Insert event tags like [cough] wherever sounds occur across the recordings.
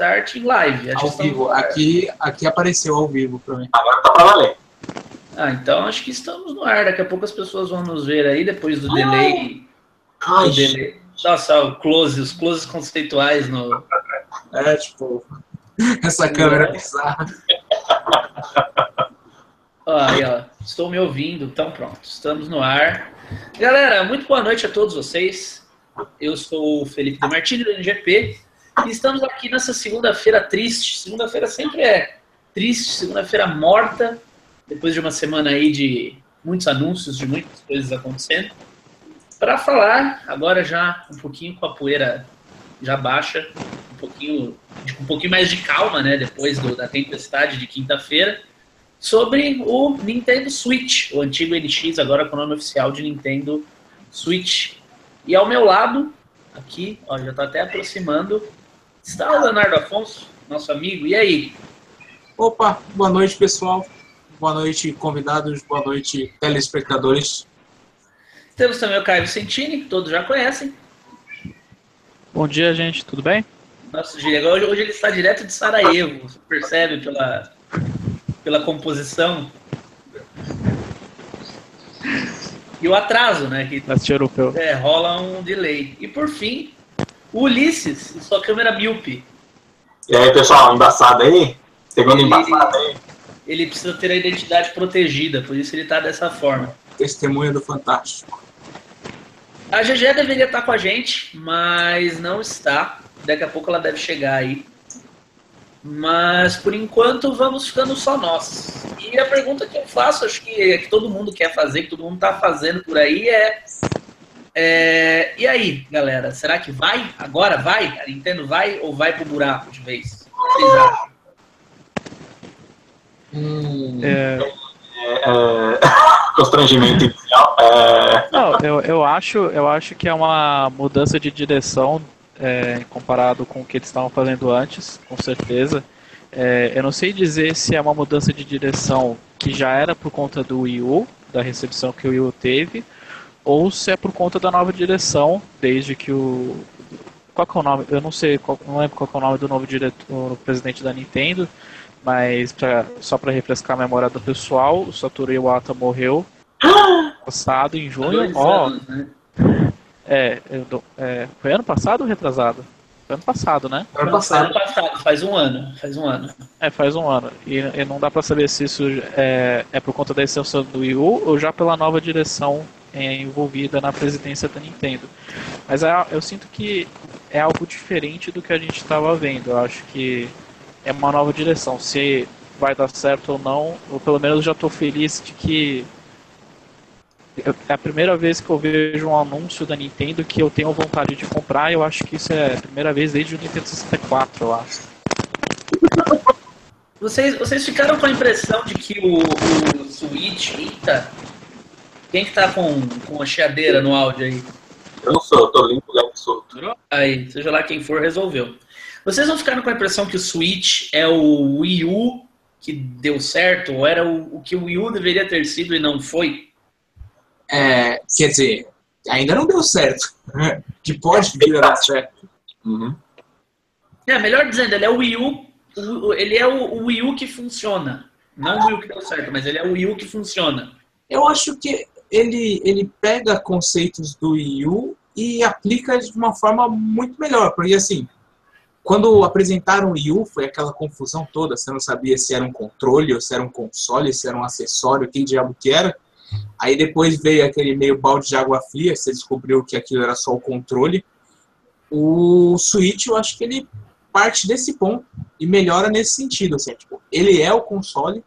Start em live. Acho ao vivo. Aqui, aqui apareceu ao vivo para mim. Agora tá para valer. Ah, então acho que estamos no ar. Daqui a pouco as pessoas vão nos ver aí depois do delay. Ai, do delay. Nossa, o close, os closes conceituais no. É, tipo, essa câmera é bizarra. Aí, ó, estou me ouvindo, então pronto, estamos no ar. Galera, muito boa noite a todos vocês. Eu sou o Felipe de Martini do NGP estamos aqui nessa segunda-feira triste. Segunda-feira sempre é triste, segunda-feira morta, depois de uma semana aí de muitos anúncios, de muitas coisas acontecendo. Para falar agora já um pouquinho com a poeira já baixa, um pouquinho, um pouquinho mais de calma, né, depois do, da tempestade de quinta-feira sobre o Nintendo Switch, o antigo NX, agora com o nome oficial de Nintendo Switch. E ao meu lado, aqui, ó, já está até aproximando, está o Leonardo Afonso, nosso amigo. E aí? Opa, boa noite, pessoal. Boa noite, convidados. Boa noite, telespectadores. Temos também o Caio Vicentini, que todos já conhecem. Bom dia, gente. Tudo bem? Nosso Diego, hoje, hoje ele está direto de Sarajevo, você percebe pela pela composição. E o atraso, né? Que europeu. É, rola um delay. E por fim, o Ulisses, sua câmera míope. E aí, pessoal, embaçado aí? Segundo embaçado aí? Ele precisa ter a identidade protegida, por isso ele tá dessa forma. Testemunha do Fantástico. A GG deveria estar com a gente, mas não está. Daqui a pouco ela deve chegar aí. Mas por enquanto vamos ficando só nós. E a pergunta que eu faço, acho que, é que todo mundo quer fazer, que todo mundo está fazendo por aí é, é, E aí, galera? Será que vai? Agora vai? A Nintendo vai ou vai pro buraco de vez? Vocês acham? Hum, é... É, constrangimento inicial. É... Não, eu, eu, acho, eu acho que é uma mudança de direção é, comparado com o que eles estavam fazendo antes, com certeza. É, eu não sei dizer se é uma mudança de direção que já era por conta do Wii U, da recepção que o Wii U teve, ou se é por conta da nova direção, desde que o. Qual é o nome? Eu não sei, qual, não lembro qual é o nome do novo diretor, presidente da Nintendo, mas pra, só para refrescar a memória do pessoal, o Satoru Iwata morreu [gasps] passado em junho. Ó, oh, né? É, eu, é, foi ano passado ou retrasado? Foi ano passado, né? Ano passado. ano passado, faz um ano. Faz um ano. É, faz um ano. E, e não dá pra saber se isso é, é por conta da extensão do Wii U ou já pela nova direção é, envolvida na presidência da Nintendo. Mas é, eu sinto que é algo diferente do que a gente estava vendo. Eu acho que é uma nova direção. Se vai dar certo ou não, ou pelo menos já estou feliz de que é a primeira vez que eu vejo um anúncio da Nintendo que eu tenho vontade de comprar. Eu acho que isso é a primeira vez desde o Nintendo 64, eu acho. Vocês, vocês ficaram com a impressão de que o, o Switch. Eita! Quem que tá com, com a chiadeira no áudio aí? Eu não sou, eu tô limpo, gato solto. Aí, seja lá quem for, resolveu. Vocês não ficaram com a impressão que o Switch é o Wii U que deu certo? Ou era o, o que o Wii U deveria ter sido e não foi? É, quer dizer, ainda não deu certo. [laughs] que pode vir a dar certo. Uhum. É, melhor dizendo, ele é o Wii U, ele é o, Wii U que funciona. Não o Wii U que deu certo, mas ele é o Wii U que funciona. Eu acho que ele, ele pega conceitos do Wii U e aplica de uma forma muito melhor. Porque assim, quando apresentaram o Wii U, foi aquela confusão toda. Você não sabia se era um controle, ou se era um console, se era um acessório, quem diabo que era. Aí depois veio aquele meio balde de água fria, você descobriu que aquilo era só o controle. O Switch, eu acho que ele parte desse ponto e melhora nesse sentido. Assim, tipo, ele é o console,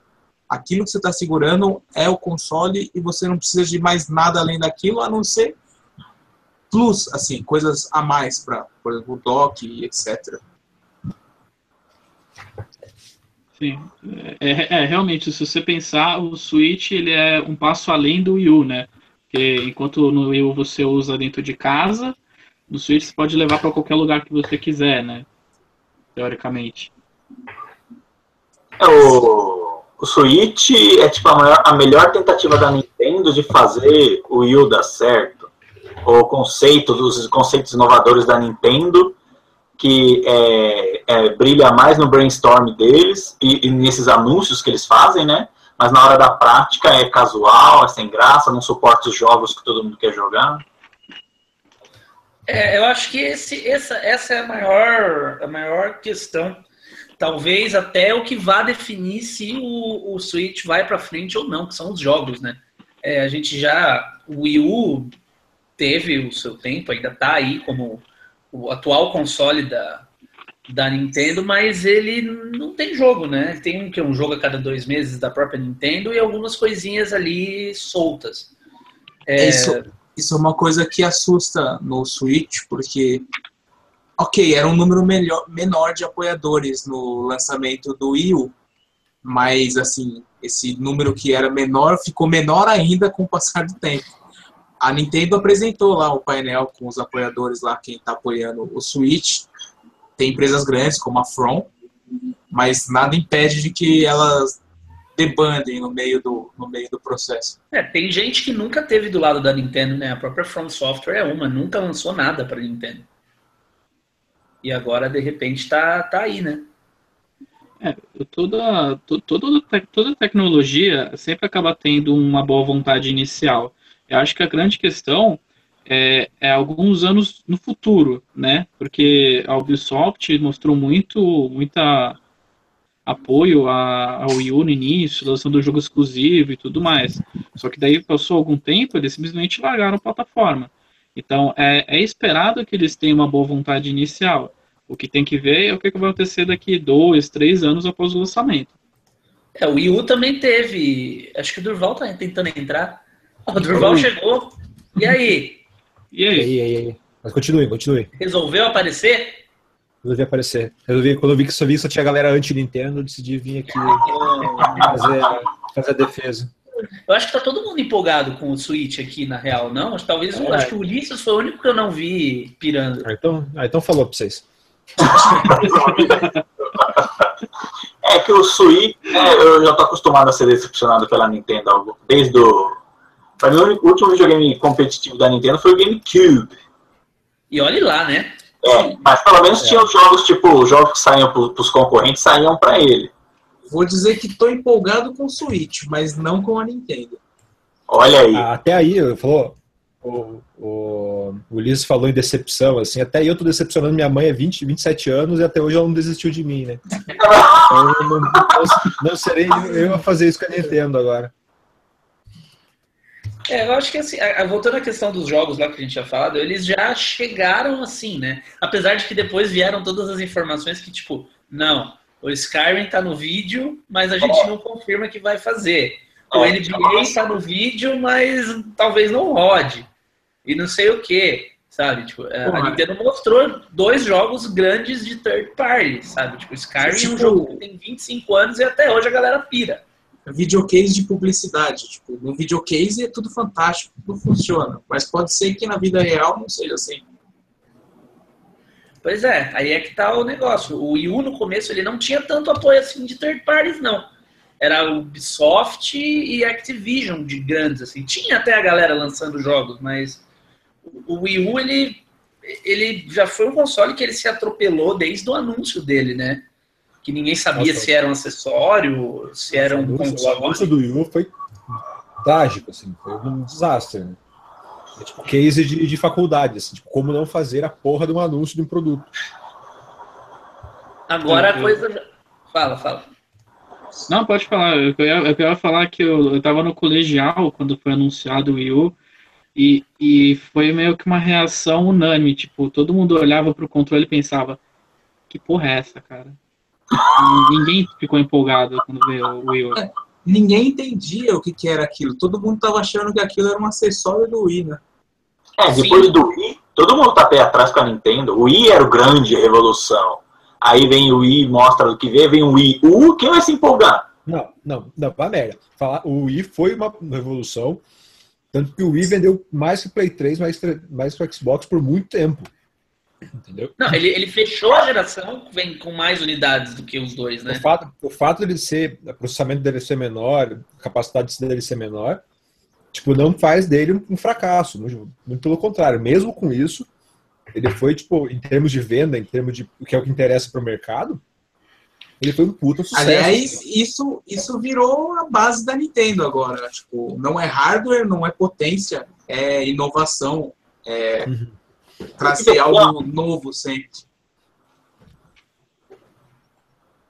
aquilo que você está segurando é o console e você não precisa de mais nada além daquilo, a não ser plus, assim, coisas a mais para, por exemplo, o dock e etc. Sim, é, é, é, realmente, se você pensar, o Switch ele é um passo além do Wii U, né? Porque enquanto no Wii U você usa dentro de casa, no Switch você pode levar para qualquer lugar que você quiser, né? Teoricamente. É, o, o Switch é tipo a, maior, a melhor tentativa da Nintendo de fazer o Wii dar certo. O conceito, os conceitos inovadores da Nintendo que é, é, brilha mais no brainstorm deles e, e, nesses anúncios que eles fazem, né? Mas na hora da prática é casual, é sem graça, não suporta os jogos que todo mundo quer jogar. É, eu acho que esse, essa, essa é a maior, a maior questão. Talvez até o que vá definir se o, o Switch vai para frente ou não, que são os jogos, né? É, a gente já. O Wii U teve o seu tempo, ainda está aí como o atual console da, da Nintendo, mas ele não tem jogo, né? Tem um que é um jogo a cada dois meses da própria Nintendo e algumas coisinhas ali soltas. É... Isso, isso é uma coisa que assusta no Switch, porque, ok, era um número melhor, menor de apoiadores no lançamento do Wii U, mas, assim, esse número que era menor ficou menor ainda com o passar do tempo. A Nintendo apresentou lá o painel com os apoiadores lá, quem está apoiando o Switch. Tem empresas grandes como a From, mas nada impede de que elas debandem no meio do, no meio do processo. É, tem gente que nunca teve do lado da Nintendo, né? A própria From Software é uma, nunca lançou nada para Nintendo. E agora, de repente, tá, tá aí, né? É, toda, toda, toda tecnologia sempre acaba tendo uma boa vontade inicial. Eu acho que a grande questão é, é, alguns anos no futuro, né? Porque a Ubisoft mostrou muito, muita apoio ao Wii U no início, lançando jogo exclusivo e tudo mais. Só que daí passou algum tempo, eles simplesmente largaram a plataforma. Então é, é esperado que eles tenham uma boa vontade inicial. O que tem que ver é o que vai acontecer daqui dois, três anos após o lançamento. É, o Wii U também teve. Acho que o Durval tá tentando entrar. [laughs] O Durval chegou. E aí? E aí? E aí, e aí? Mas continue, continue. Resolveu aparecer? resolvi aparecer. Resolvi, quando eu vi que só, vi só tinha galera anti-Nintendo, eu decidi vir aqui fazer, fazer a defesa. Eu acho que tá todo mundo empolgado com o Switch aqui, na real, não? Talvez é. acho que o Ulisses foi o único que eu não vi pirando. Ah, então, ah, então falou pra vocês. [laughs] é que o Switch, é, eu já tô acostumado a ser decepcionado pela Nintendo desde o. Pra mim, o último videogame competitivo da Nintendo foi o GameCube. E olhe lá, né? É, mas pelo menos é. tinha jogos, tipo, jogos que saíam para os concorrentes, saíam para ele. Vou dizer que estou empolgado com o Switch, mas não com a Nintendo. Olha aí. Ah, até aí, falou, o, o, o Ulisses falou em decepção, assim, até eu tô decepcionando minha mãe há 20, 27 anos e até hoje ela não desistiu de mim, né? [laughs] Então, eu não, não, não serei eu a fazer isso com a Nintendo agora. É, eu acho que assim, voltando à questão dos jogos lá que a gente tinha falado, eles já chegaram assim, né? Apesar de que depois vieram todas as informações que, tipo, não, o Skyrim tá no vídeo, mas a gente não confirma que vai fazer. O NBA tá no vídeo, mas talvez não rode. E não sei o que, sabe? Tipo, é, a Nintendo mostrou dois jogos grandes de third party, sabe? Tipo, Skyrim tipo... é um tipo jogo que tem 25 anos e até hoje a galera pira videocase de publicidade. Tipo, no videocase é tudo fantástico, tudo funciona. Mas pode ser que na vida real não seja assim. Pois é, aí é que tá o negócio. O Wii U no começo ele não tinha tanto apoio assim de third parties, não. Era Ubisoft e Activision de grandes, assim. Tinha até a galera lançando jogos, mas o Wii U ele, ele já foi um console que ele se atropelou desde o anúncio dele, né? que ninguém sabia Nossa, se era um acessório, se era um console. O anúncio do Wii U foi trágico, assim, foi um desastre. Né? É tipo case de, de faculdade, assim, tipo, como não fazer a porra de um anúncio de um produto. Agora a coisa. Fala, fala. Não, pode falar. Eu ia, eu ia falar que eu, eu tava no colegial quando foi anunciado o Wii U. E, e foi meio que uma reação unânime. Tipo, todo mundo olhava pro controle e pensava: que porra é essa, cara? Ninguém ficou empolgado quando veio o Wii U. Ninguém entendia o que, que era aquilo. Todo mundo estava achando que aquilo era um acessório do Wii, né? É, depois Sim. do Wii, todo mundo tá pé atrás com a Nintendo. O Wii era o grande revolução. Aí vem o Wii, mostra o que vê, vem o Wii U, quem vai se empolgar? Não, não, não, vai merda. Falar, o Wii foi uma revolução, tanto que o Wii vendeu mais que o Play 3, mais, mais que o Xbox por muito tempo. Entendeu? Não, ele, ele fechou a geração vem com mais unidades do que os dois, né? O fato, o fato dele ser, o processamento dele ser menor, a capacidade dele ser menor, tipo, não faz dele um fracasso. Muito pelo contrário, mesmo com isso, Ele foi, tipo, em termos de venda, em termos de o que é o que interessa para o mercado, ele foi um puta sucesso. Aliás, isso, isso virou a base da Nintendo agora. Tipo, não é hardware, não é potência, é inovação, é Uhum. Trazer algo novo sempre.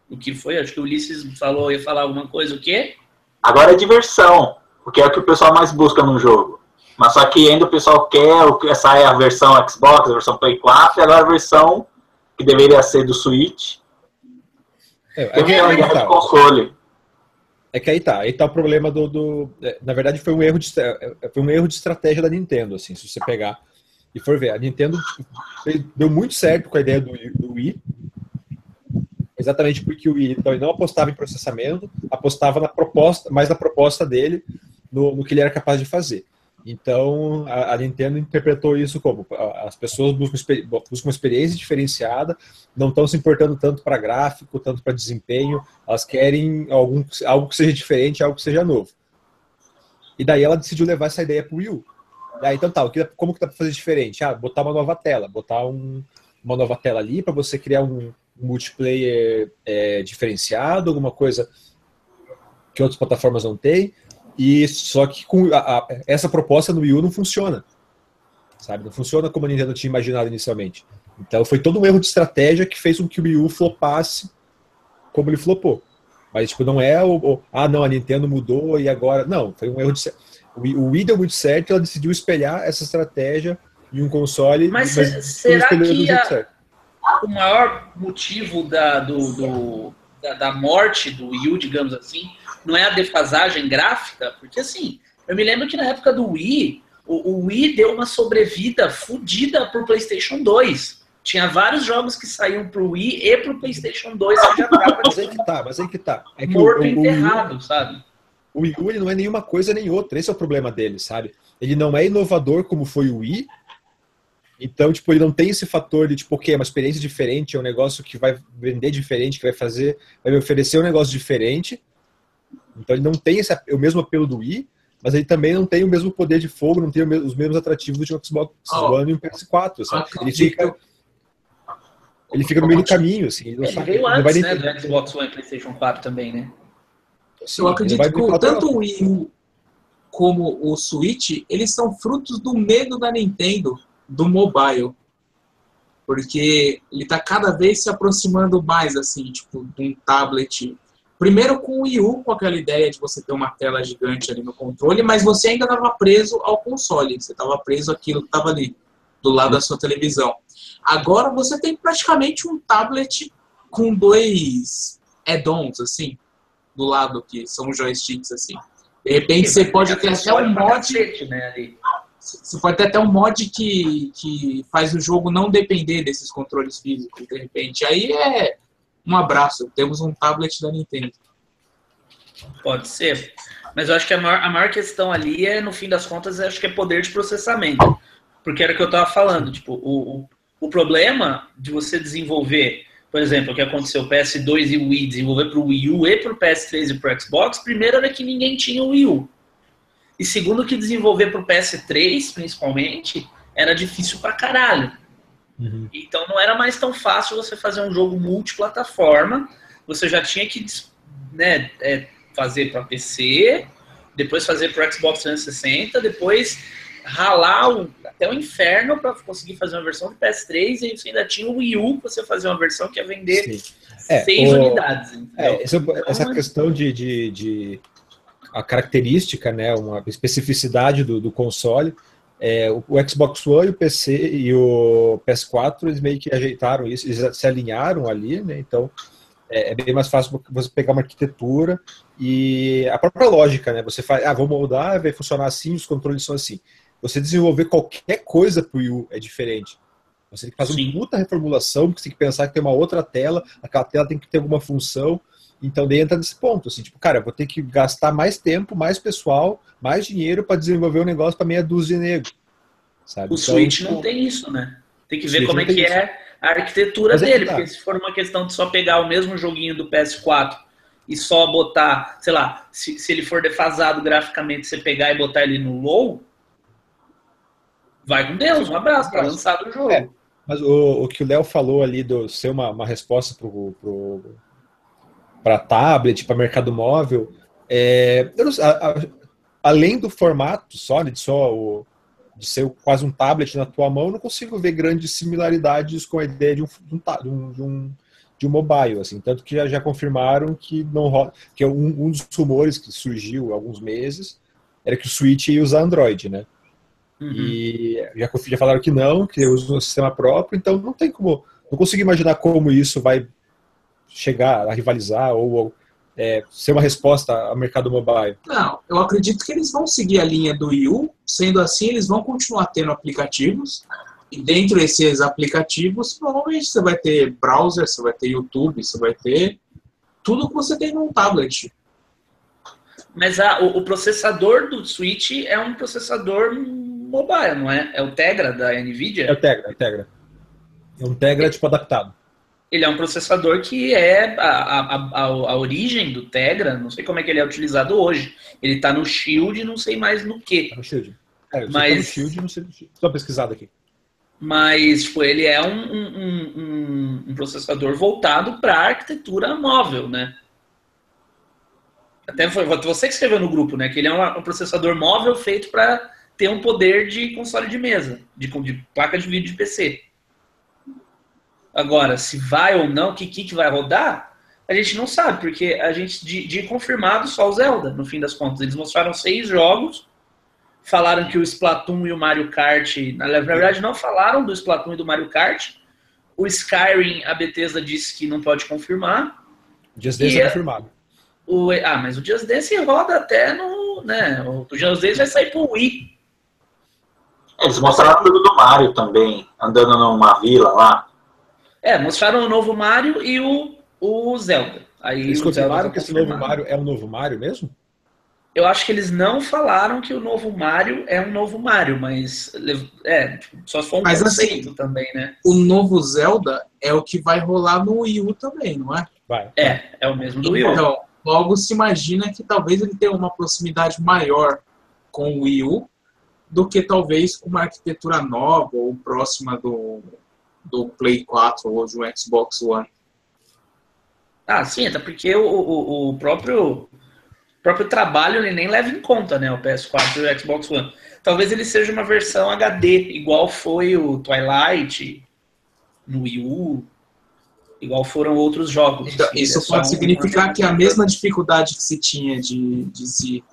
O que foi? Acho que o Ulisses falou, ia falar alguma coisa, o quê? Agora é diversão, porque é o que o pessoal mais busca no jogo. Mas só que ainda o pessoal quer, o que sai a versão Xbox, a versão Play 4, e agora a versão que deveria ser do Switch, É, é, uma aí guerra tá. de console. É que aí tá, aí tá o problema do. do- é, na verdade, foi um erro de é, foi um erro de estratégia da Nintendo, assim, se você pegar e for ver. A Nintendo deu muito certo com a ideia do, Wii- do Wii. Exatamente porque o Wii então, não apostava em processamento, apostava na proposta, mais na proposta dele, no, no que ele era capaz de fazer. Então, a, a Nintendo interpretou isso como as pessoas buscam, buscam uma experiência diferenciada, não estão se importando tanto para gráfico, tanto para desempenho, elas querem algum, algo que seja diferente, algo que seja novo. E daí ela decidiu levar essa ideia para o Wii U. Daí, então tá, como que dá para fazer diferente? Ah, botar uma nova tela, botar um- uma nova tela ali para você criar um, multiplayer é, diferenciado, alguma coisa que outras plataformas não têm. E só que com a- a- essa proposta no Wii U não funciona. Sabe? Não funciona como a Nintendo tinha imaginado inicialmente. Então foi todo um erro de estratégia que fez com que o Wii U flopasse como ele flopou. Mas tipo, não é o, o- ah, não, a Nintendo mudou e agora. Não, foi um erro de ce- o Wii, deu muito certo, ela decidiu espelhar essa estratégia em um console, Mas não será que a-. O maior motivo da, do, do- da, da morte do Wii U, digamos assim, não é a defasagem gráfica? Porque assim, eu me lembro que na época do Wii, o, o Wii deu uma sobrevida fodida pro PlayStation 2. Tinha vários jogos que saíam pro Wii e pro PlayStation 2 que já tava Mas aí que tá, mas aí que tá. É que morto o, e o, o, Wii enterrado, sabe? O Wii U ele não é nenhuma coisa nem outra. Esse é o problema dele, sabe? Ele não é inovador como foi o Wii. Então, tipo, ele não tem esse fator de, tipo, ok, é uma experiência diferente, é um negócio que vai vender diferente, que vai fazer, vai me oferecer um negócio diferente. Então, ele não tem esse, o mesmo apelo do Wii, mas ele também não tem o mesmo poder de fogo, não tem os mesmos atrativos de um Xbox Oh. One e um PS4, sabe? Ele fica, ele fica no meio do caminho, assim. Ele não, Ele sabe, veio não antes, vai né, do Xbox One e PlayStation 4 também, né? Eu acredito que tanto o Wii U como o Switch, eles são frutos do medo da Nintendo do mobile. Porque ele tá cada vez se aproximando mais, assim, tipo, de um tablet. Primeiro com o Wii U, com aquela ideia de você ter uma tela gigante ali no controle, mas você ainda estava preso ao console. Você estava preso àquilo que estava ali, do lado da sua televisão. Agora você tem praticamente um tablet com dois add-ons, assim, do lado, que são joysticks, assim. De repente você pode ter até um mod. Cacete, né. Você pode ter até um mod que, que faz o jogo não depender desses controles físicos, de repente. Aí é um abraço. Temos um tablet da Nintendo. Pode ser. Mas eu acho que a maior, a maior questão ali é, no fim das contas, acho que é poder de processamento. Porque era o que eu estava falando. Tipo, o, o, o problema de você desenvolver, por exemplo, o que aconteceu, o PS2 e o Wii, desenvolver para o Wii U e para o PS3 e para o Xbox, primeiro era que ninguém tinha o Wii U. E segundo que desenvolver para o PS3, principalmente, era difícil pra caralho. Uhum. Então não era mais tão fácil você fazer um jogo multiplataforma. Você já tinha que né, é, fazer para PC, depois fazer para Xbox 360, depois ralar o, até o inferno para conseguir fazer uma versão do PS3 e você ainda tinha o Wii U para você fazer uma versão que ia vender Sim. É, seis o- unidades. É, essa, essa Então, questão de, de, de- a característica, né, uma especificidade do, do console, é, o, o Xbox One, o PC e o PS4, eles meio que ajeitaram isso, eles se alinharam ali, né, então é, é bem mais fácil você pegar uma arquitetura e a própria lógica, né, você faz, ah, vou moldar, vai funcionar assim, os controles são assim. Você desenvolver qualquer coisa pro Wii U é diferente. Você tem que fazer Sim. uma puta reformulação, porque você tem que pensar que tem uma outra tela, aquela tela tem que ter alguma função, então daí entra nesse ponto, assim, tipo, cara, eu vou ter que gastar mais tempo, mais pessoal, mais dinheiro para desenvolver um negócio para meia dúzia de negro. Sabe? O Então, Switch tipo, não tem isso, né? Tem que ver como é que isso. é a arquitetura Mas é dele, tá. porque se for uma questão de só pegar o mesmo joguinho do PS4 e só botar, sei lá, se, se ele for defasado graficamente, você pegar e botar ele no low, vai com Deus, um abraço, tá lançado o jogo. É. Mas o, o que o Léo falou ali do ser uma, uma resposta para tablet, para mercado móvel, é, não, a, a, além do formato só, de só o, de ser quase um tablet na tua mão, eu não consigo ver grandes similaridades com a ideia de um, de um, de um, de um mobile, assim, tanto que já, já confirmaram que não rola, que é um, um dos rumores que surgiu há alguns meses era que o Switch ia usar Android, né? Uhum. E já, já falaram que não, que usa um sistema próprio, então não tem como, não consigo imaginar como isso vai chegar a rivalizar ou, ou é, ser uma resposta ao mercado mobile. Não, eu acredito que eles vão seguir a linha do Wii U, sendo assim eles vão continuar tendo aplicativos e dentro desses aplicativos, provavelmente você vai ter browser, você vai ter YouTube, você vai ter tudo que você tem num tablet. Mas a, o, o, processador do Switch é um processador mobile, não é? É o Tegra da NVIDIA? É o Tegra, é o Tegra. É um Tegra tipo adaptado. Ele é um processador que é a, a, a, a origem do Tegra, não sei como é que ele é utilizado hoje. Ele está no Shield, não sei mais no que. Tá no Shield. É, Mas... Tá no Shield, não sei. Estou pesquisado aqui mas tipo, ele é um, um, um, um processador voltado para arquitetura móvel, né? Até foi você que escreveu no grupo, né? Que ele é um, processador móvel feito para ter um poder de console de mesa, de, de, placa de vídeo de PC. Agora, se vai ou não, que que vai rodar, a gente não sabe, porque a gente de, de confirmado só o Zelda, no fim das contas. Eles mostraram seis jogos falaram que o Splatoon e o Mario Kart. Na verdade, não falaram do Splatoon e do Mario Kart. O Skyrim, a Bethesda disse que não pode confirmar. O Just Dance é confirmado. O, ah, mas o Just Dance roda até no. Né, o Just Dance vai sair pro Wii. Eles mostraram o jogo do Mario também, andando numa vila lá. É, mostraram o novo Mario e o, o Zelda. Aí Eles confirmaram tá que esse novo Mario é o novo Mario mesmo? eu acho que eles não falaram que o novo Mario é um novo Mario, mas é, só foi um mas, assim, conceito assim, também, né? O novo Zelda é o que vai rolar no Wii U também, não é? Vai. É, é o mesmo do Wii U. Então, logo se imagina que talvez ele tenha uma proximidade maior com o Wii U do que talvez uma arquitetura nova ou próxima do, do Play 4 ou de um Xbox One. Ah, sim, até porque o, o, o próprio próprio trabalho ele nem leva em conta, né? O PS4 e o Xbox One. Talvez ele seja uma versão HD, igual foi o Twilight no Wii U, igual foram outros jogos. Então, isso é pode significar que a mesma dificuldade que se tinha de, de se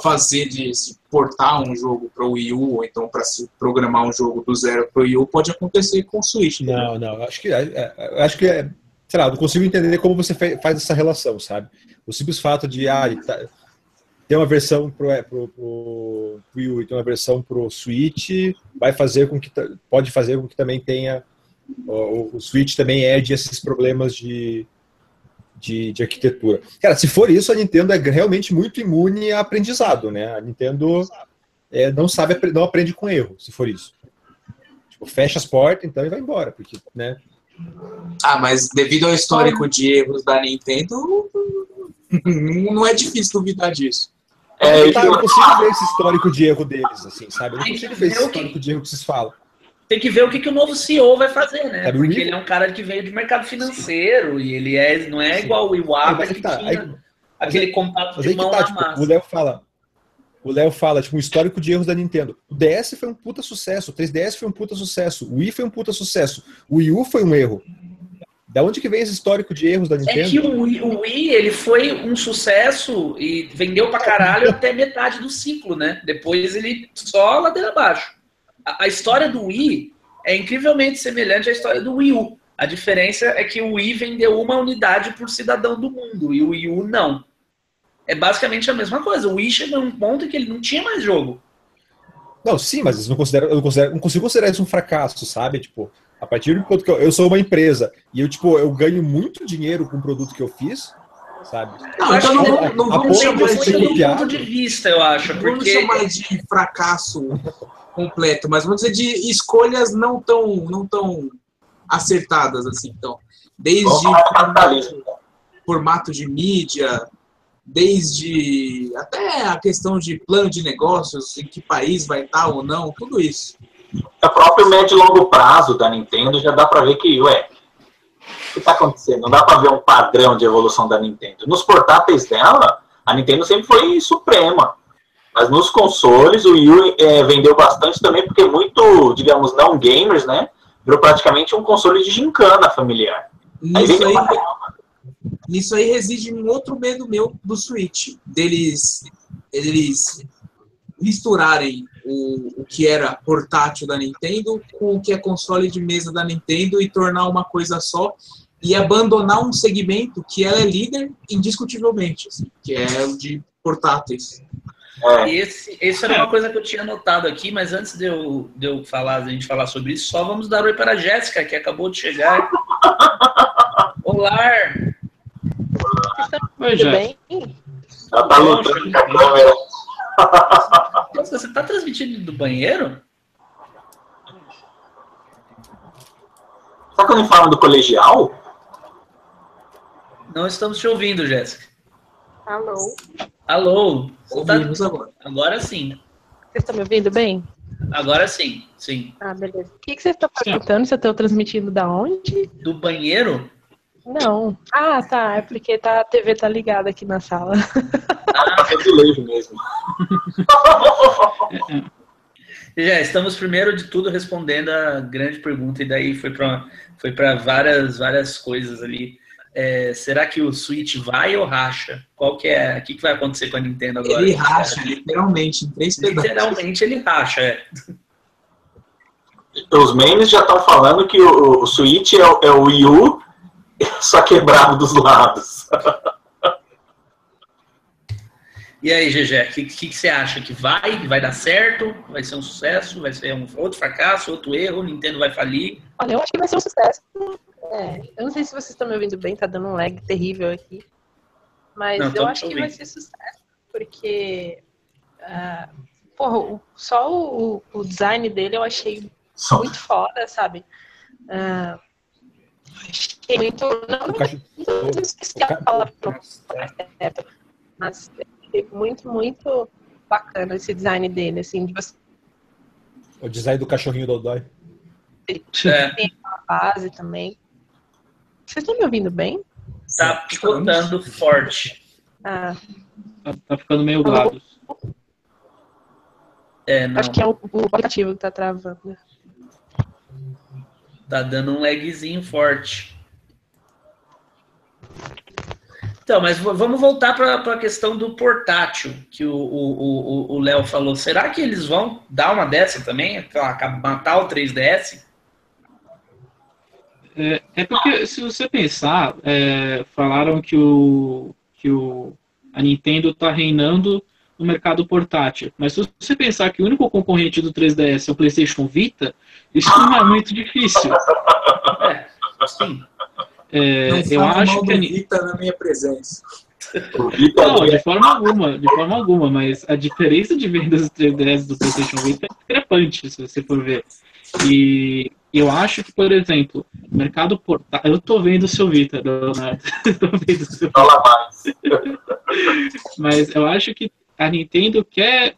fazer, de se portar um jogo para o Wii U, ou então para se programar um jogo do zero para o Wii U, pode acontecer com o Switch. Né? Não, não, acho que, é, é, acho que é, sei lá, não consigo entender como você faz essa relação, sabe? O simples fato de ah, tá, ter uma versão pro, é, pro, pro Wii U e ter uma versão pro Switch vai fazer com que pode fazer com que também tenha o, o Switch também herde esses problemas de, de, de, arquitetura. Cara, se for isso, a Nintendo é realmente muito imune a aprendizado, né? A Nintendo é, não sabe, não aprende com erro, se for isso. Tipo, fecha as portas, então, e vai embora, porque, né? Ah, mas devido ao histórico de erros da Nintendo, não é difícil duvidar disso. É, eu, tá, eu consigo ver esse histórico de erro deles, assim, sabe? Eu não consigo ver esse histórico de erro que vocês falam. Tem que ver o que, que o novo CEO vai fazer, né? Sabe Porque ele é um cara que veio do mercado financeiro Sim. e ele é, não é Sim. igual o Iwata que, que tá. tinha aí, aquele mas, contato de mão tá, tipo, O Léo fala, o Léo fala, tipo, um histórico de erros da Nintendo. O DS foi um puta sucesso, o 3DS foi um puta sucesso, o Wii foi um puta sucesso, o Wii U foi um erro. Da onde que vem esse histórico de erros da Nintendo? É que o Wii, o Wii, ele foi um sucesso e vendeu pra caralho [laughs] até metade do ciclo, né? Depois ele só ladeira abaixo. A, a história do Wii é incrivelmente semelhante à história do Wii U. A diferença é que o Wii vendeu uma unidade por cidadão do mundo e o Wii U não é basicamente a mesma coisa. O Wii chegou num ponto em que ele não tinha mais jogo. Não, sim, mas não considero, eu não, considero, não consigo considerar isso um fracasso, sabe? Tipo, a partir do ponto que eu, eu, sou uma empresa e eu, tipo, eu ganho muito dinheiro com o produto que eu fiz, sabe? Não, então não, não, não vamos chamar de ponto de vista, eu acho. Não porque... vamos chamar de fracasso completo, mas vamos dizer de escolhas não tão, não tão acertadas, assim, então. Desde formato, formato de mídia, desde até a questão de plano de negócios, em que país vai estar ou não, tudo isso. a próprio médio e longo prazo da Nintendo já dá para ver que, ué, o que está acontecendo? Não dá para ver um padrão de evolução da Nintendo. Nos portáteis dela, a Nintendo sempre foi suprema. Mas nos consoles, o Wii é, vendeu bastante também, porque muito, digamos, não gamers, né? Virou praticamente um console de gincana familiar. Nisso aí, aí, nisso aí reside um outro medo meu do Switch, deles, eles misturarem o, o que era portátil da Nintendo com o que é console de mesa da Nintendo e tornar uma coisa só e abandonar um segmento que ela é líder indiscutivelmente, assim, que é o de portáteis. É. Esse, esse era uma coisa que eu tinha notado aqui, mas antes de eu, de eu falar, a gente falar sobre isso, só vamos dar oi para a Jéssica, que acabou de chegar. Olá! Oi, Tudo bem? Ela tá lutando com a câmera. Nossa, você tá transmitindo do banheiro? Sabe quando falam do colegial? Não estamos te ouvindo, Jéssica. Alô? Alô? Ouvimos tá... agora. Agora sim. Vocês estão me ouvindo bem? Agora sim, sim. Ah, beleza. O que, que vocês estão perguntando? Se eu estou transmitindo da onde? Do banheiro? Não. Ah, tá. É porque tá, a TV tá ligada aqui na sala. Ah, [laughs] é azulejo mesmo. [laughs] Já estamos primeiro de tudo respondendo a grande pergunta e daí foi para foi para várias várias coisas ali. É, será que o Switch vai ou racha? Qual que é? O que, que vai acontecer com a Nintendo agora? Ele racha, literalmente, em três pedaços. Literalmente ele racha, é. Os memes já estão falando que o, o Switch é, é o Wii U, [laughs] só quebrado dos lados. E aí, GG, o que, que, que, você acha? Que vai? Vai dar certo? Vai ser um sucesso? Vai ser um outro fracasso? Outro erro? O Nintendo vai falir? Olha, eu acho que vai ser um sucesso. É, eu não sei se vocês estão me ouvindo bem, tá dando um lag terrível aqui. Mas não, eu acho que vai ser sucesso, porque. Uh, porra, o, só o, o, design dele eu achei só. muito foda, sabe? Uh, achei muito. Não, não, não esqueci a palavra mas muito, muito bacana esse design dele, assim, de você. O design do cachorrinho do Odói. É. Tem a base também. Vocês estão me ouvindo bem? Tá picotando forte. Ah. Tá, tá ficando meio gado. É, não. Acho que é o, o aplicativo que tá travando. Tá dando um lagzinho forte. Então, mas vamos voltar para a questão do portátil que o Léo falou. Será que eles vão dar uma dessa também? Matar o 3DS? É, é porque, se você pensar, é, falaram que, o, que o, a Nintendo está reinando no mercado portátil. Mas se você pensar que o único concorrente do 3DS é o PlayStation Vita, isso não é muito difícil. É, sim. É, não eu acho que a Vita na minha presença. Não, de forma alguma, de forma alguma, mas a diferença de vendas do 3DS do PlayStation Vita é discrepante, se você for ver. E eu acho que, por exemplo, mercado portátil. Eu tô vendo o seu Vita, Leonardo. [laughs] tô vendo o seu Fala mais. [laughs] mas eu acho que a Nintendo quer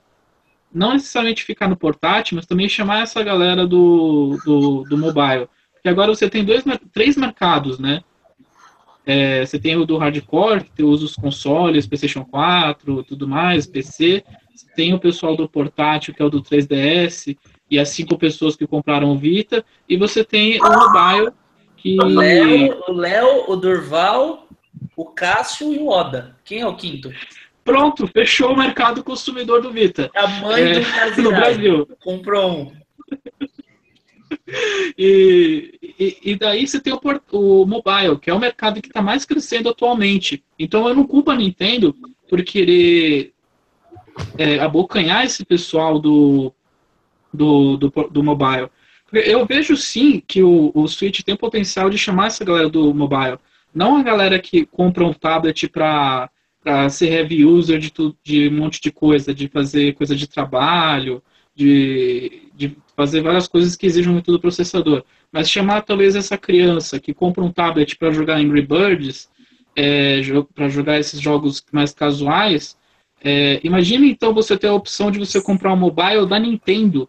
não necessariamente ficar no portátil, mas também chamar essa galera do, do, do mobile. Porque agora você tem dois, três mercados, né? É, você tem o do hardcore, que usa os consoles, PlayStation 4, tudo mais, PC. Você tem o pessoal do portátil, que é o do 3DS, e as cinco pessoas que compraram o Vita. E você tem o mobile, que. O Léo, o, Léo, o Durval, o Cássio e o Oda. Quem é o quinto? Pronto, fechou o mercado consumidor do Vita. A mãe é, do no Brasil. Comprou um. [laughs] E, e, e, daí você tem o, o mobile, que é o mercado que está mais crescendo atualmente. Então eu não culpo a Nintendo por querer é, abocanhar esse pessoal do, do, do, do mobile. Eu vejo sim que o, o Switch tem potencial de chamar essa galera do mobile. Não a galera que compra um tablet para ser heavy user de, tudo, de um monte de coisa, de fazer coisa de trabalho, de, de fazer várias coisas que exigem muito do processador. Mas chamar talvez essa criança que compra um tablet para jogar Angry Birds, é, para jogar esses jogos mais casuais, é, imagine então você ter a opção de você comprar um mobile da Nintendo.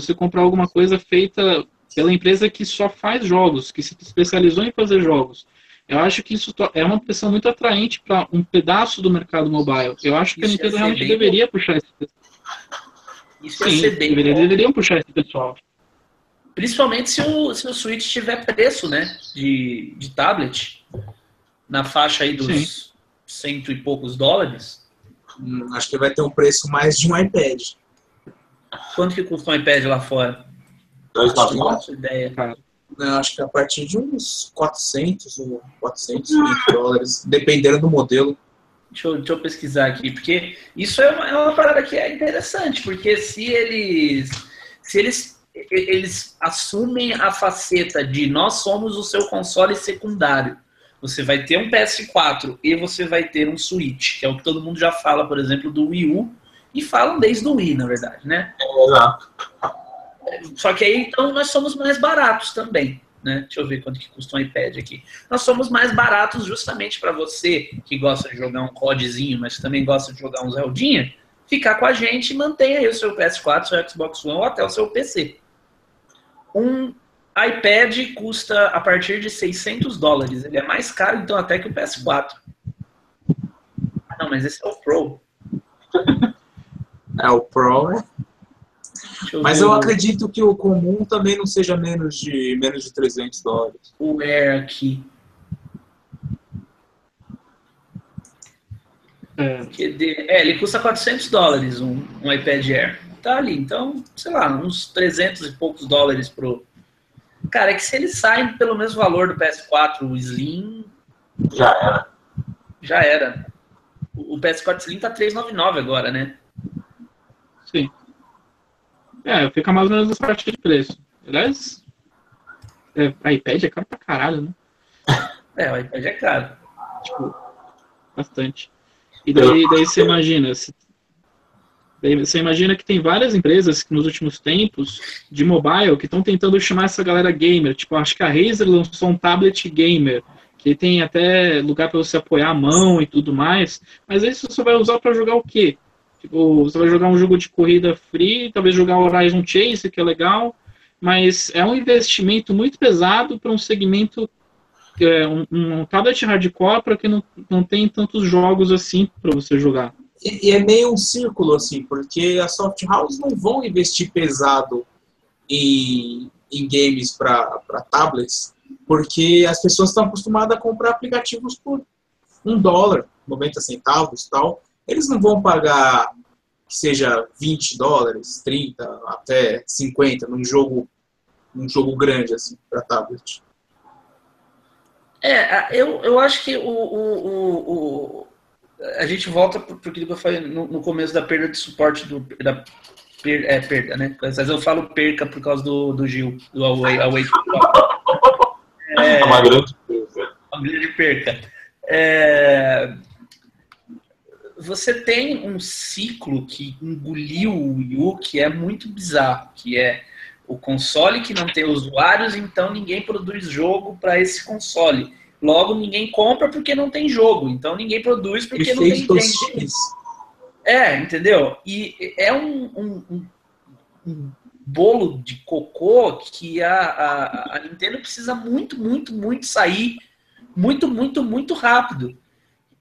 Você comprar alguma coisa feita pela empresa que só faz jogos, que se especializou em fazer jogos. Eu acho que isso é uma pressão muito atraente para um pedaço do mercado mobile. Eu acho que isso a Nintendo realmente deveria puxar esse pessoal. Isso Sim, deveria, deveriam puxar esse pessoal. Principalmente se o, se o Switch tiver preço, né? De, de tablet. Na faixa aí dos Sim. cento e poucos dólares. Hum, acho que vai ter um preço mais de um iPad. Quanto que custa um iPad lá fora? 299? ideia, cara. Não, acho que a partir de uns 400 ou 420 dólares, dependendo do modelo. Deixa eu, deixa eu, pesquisar aqui, porque isso é uma, é uma parada que é interessante, porque se eles, se eles, eles assumem a faceta de nós somos o seu console secundário, você vai ter um PS4 e você vai ter um Switch, que é o que todo mundo já fala, por exemplo, do Wii U, e falam desde o Wii, na verdade, né? Exato. Só que aí, então, nós somos mais baratos também. Né? Deixa eu ver quanto que custa um iPad aqui. Nós somos mais baratos justamente para você que gosta de jogar um CODzinho, mas também gosta de jogar um Zeldinha, ficar com a gente e mantenha aí o seu PS4, seu Xbox One ou até o seu PC. Um iPad custa a partir de 600 dólares. Ele é mais caro, então, até que o PS4. Ah, não, mas esse é o Pro. [laughs] é, o Pro é eu Mas eu acredito que o comum também não seja menos de, menos de 300 dólares. O Air aqui. É. é, ele custa 400 dólares um, um iPad Air. Tá ali, então, sei lá, uns 300 e poucos dólares pro. Cara, é que se eles saem pelo mesmo valor do PS4 o Slim. Já era. Já era. O PS4 Slim tá 399 agora, né? Sim. É, fica mais ou menos nessa parte de preço. Aliás, é, iPad é caro pra caralho, né? [laughs] É, o iPad é caro. Tipo, bastante. E daí, daí você imagina, se, daí você imagina que tem várias empresas que nos últimos tempos de mobile que estão tentando chamar essa galera gamer. Tipo, acho que a Razer lançou um tablet gamer que tem até lugar para você apoiar a mão e tudo mais. Mas aí você vai usar para jogar o quê? Tipo, você vai jogar um jogo de corrida free, talvez jogar Horizon Chase, que é legal, mas é um investimento muito pesado para um segmento, é, um, um tablet hardcore para que não, não tem tantos jogos assim para você jogar. E, e, é meio um círculo, assim, porque as soft houses não vão investir pesado em, em games para tablets, porque as pessoas estão acostumadas a comprar aplicativos por um dólar, 90 centavos tal eles não vão pagar que seja 20 dólares, 30, até 50 num jogo, num jogo grande assim para tablet. É, eu, eu acho que o, o, o, o a gente volta para aquilo que eu falei no, no, começo da perda de suporte do, da per, é, perda, né? Às vezes eu falo perca por causa do, do Gil, do Away. away é, é uma grande perca. Uma grande perca. É, você tem um ciclo que engoliu o Wii U que é muito bizarro, que é o console que não tem usuários, então ninguém produz jogo para esse console. Logo, ninguém compra porque não tem jogo, então ninguém produz porque não tem gente. É, entendeu? E é um, um, um, um bolo de cocô que a, a, a Nintendo precisa muito, muito, muito sair muito, muito, muito rápido.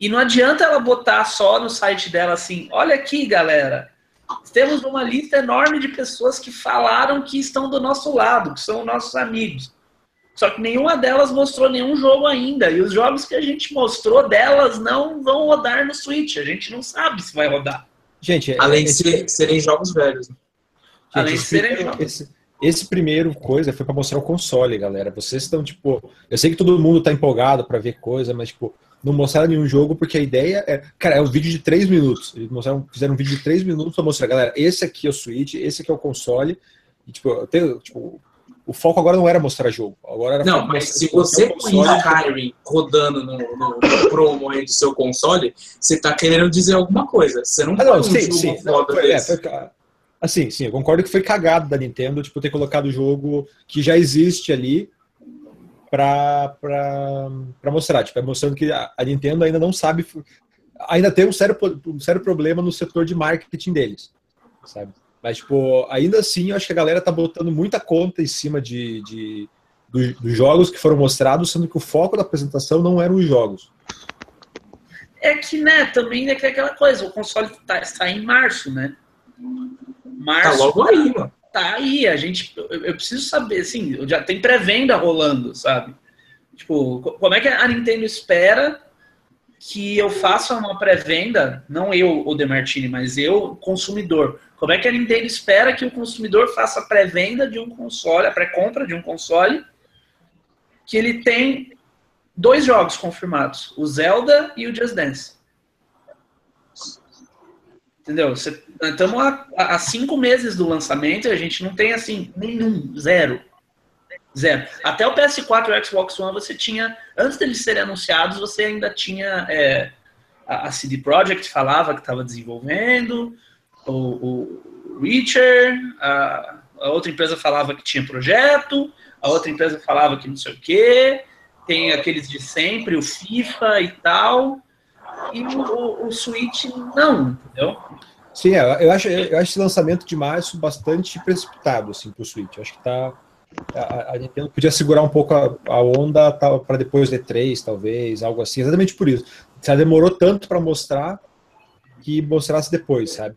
E não adianta ela botar só no site dela assim: olha aqui, galera, temos uma lista enorme de pessoas que falaram que estão do nosso lado, que são nossos amigos. Só que nenhuma delas mostrou nenhum jogo ainda. E os jogos que a gente mostrou delas não vão rodar no Switch. A gente não sabe se vai rodar. Gente, é, além esse... de ser, serem jogos velhos. Né? Gente, além de serem jogos. Esse, esse primeiro coisa foi para mostrar o console, galera. Vocês estão tipo, eu sei que todo mundo tá empolgado para ver coisa, mas tipo, não mostraram nenhum jogo, porque a ideia é. Cara, é um vídeo de 3 minutos. Eles mostraram, fizeram um vídeo de 3 minutos pra mostrar, galera, esse aqui é o Switch, esse aqui é o console. E, tipo, tenho, tipo, o foco agora não era mostrar jogo. Agora era não, mas se você põe Skyrim rodando no, no, no promo aí do seu console, você tá querendo dizer alguma coisa. Você não ah, não, um sim, jogo sim. Não, foi, é, foi, assim, sim, eu concordo que foi cagado da Nintendo, tipo, ter colocado o jogo que já existe ali para mostrar. Tipo, é mostrando que a, a, Nintendo ainda não sabe. Ainda tem um sério, um sério problema no setor de marketing deles. Sabe? Mas, tipo, ainda assim, eu acho que a galera tá botando muita conta em cima de, de dos, dos jogos que foram mostrados, sendo que o foco da apresentação não eram os jogos. É que, né, também é, é aquela coisa, o console tá, está em março, né? Março. Tá logo aí, mano. Tá aí, a gente. Eu, eu preciso saber, assim, já tem pré-venda rolando, sabe? Tipo, como é que a Nintendo espera que eu faça uma pré-venda, não eu, o Demartini, mas eu, consumidor. Como é que a Nintendo espera que o consumidor faça a pré-venda de um console, a pré-compra de um console, que ele tem dois jogos confirmados, o Zelda e o Just Dance. Entendeu? Estamos há, cinco meses do lançamento e a gente não tem assim nenhum, zero. Zero. Até o PS4 e o Xbox One você tinha, antes deles serem anunciados, você ainda tinha é, a, CD Projekt falava que estava desenvolvendo, o, o a, a, outra empresa falava que tinha projeto, a outra empresa falava que não sei o quê, tem aqueles de sempre, o FIFA e tal, e o, o Switch não, entendeu? Sim, é, eu acho, eu acho esse lançamento de março bastante precipitado assim, para o Switch. Eu acho que está a, a, Nintendo podia segurar um pouco a, a onda para depois do E3, talvez, algo assim, exatamente por isso. Ela demorou tanto para mostrar que mostrasse depois, sabe?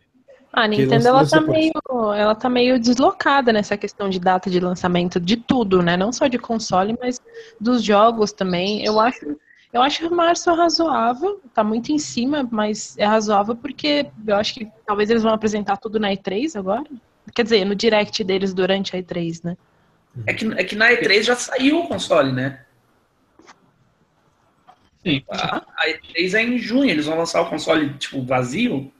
A Nintendo ela tá, meio, ela tá meio deslocada nessa questão de data de lançamento de tudo, né? Não só de console, mas dos jogos também. Eu acho, eu acho março razoável, tá muito em cima, mas é razoável porque eu acho que talvez eles vão apresentar tudo na E3 agora. Quer dizer, no direct deles durante a E3, né? É que, é que na E3 já saiu o console, né? Sim. A, a E3 é em junho, eles vão lançar o console, tipo, vazio.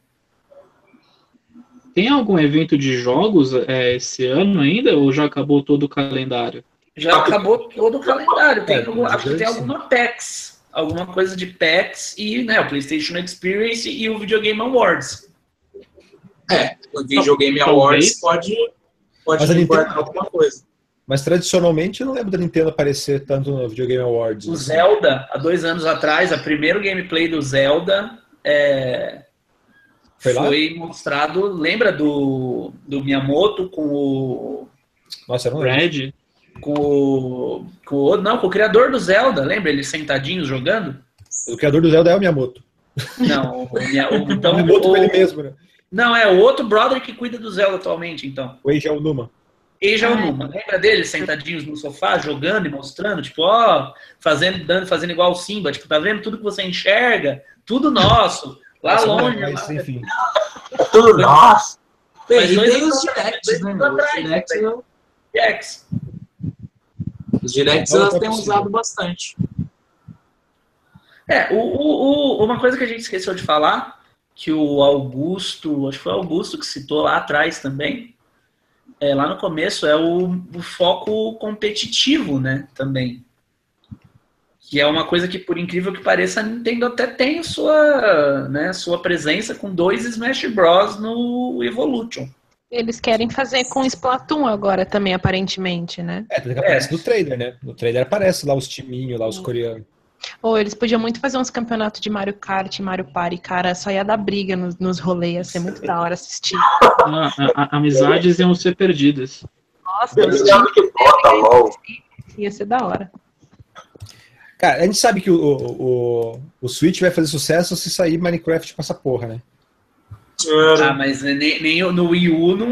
Tem algum evento de jogos é, esse ano ainda ou já acabou todo o calendário? Já acabou todo o calendário. Tem, é, acho que tem alguma PAX, alguma coisa de PAX e né, o PlayStation Experience e o Videogame Awards. É, o Videogame Awards pode, pode guardar alguma coisa. Mas tradicionalmente eu não lembro da Nintendo aparecer tanto no Videogame Awards. O assim. Zelda, há dois anos atrás, a primeiro gameplay do Zelda é, foi, foi mostrado. Lembra do, do Miyamoto com o. Nossa, não lembro. Red? Com o, com o. Não, com o criador do Zelda, lembra? Eles sentadinhos jogando? O criador do Zelda é o Miyamoto. Não, o, [laughs] o, então, o Miyamoto o, ele mesmo, né? Não, é o outro brother que cuida do Zelda atualmente, então. O Eiji Numa. Eija Numa. Lembra deles sentadinhos no sofá, jogando e mostrando, tipo, ó, fazendo, dando, fazendo igual o Simba, tipo, tá vendo tudo que você enxerga? Tudo nosso. Lá Nossa, longe. Mas, lá, enfim. [laughs] tudo nosso. Bem, e tem os directs, né? Os directs. Directs. Elas têm usado bastante. É, o, o, o, uma coisa que a gente esqueceu de falar, que o Augusto, acho que foi o Augusto que citou lá atrás também, é, lá no começo, é o, o, foco competitivo, né, também. Que é uma coisa que, por incrível que pareça, a Nintendo até tem sua, né, sua presença com dois Smash Bros. no Evolution. Eles querem fazer com Splatoon agora também, aparentemente, né? É, tudo que aparece é. no trailer, né? No trailer aparece lá os timinhos, lá os coreanos. Ou eles podiam muito fazer uns campeonatos de Mario Kart, Mario Party, cara, só ia dar briga nos, nos rolês, ia ser muito da hora assistir. Ah, a, a, amizades iam ser perdidas. Nossa, ia, ia ser da hora. Cara, a gente sabe que o, o, o Switch vai fazer sucesso se sair Minecraft com essa porra, né? Ah, mas nem, nem no Wii U não.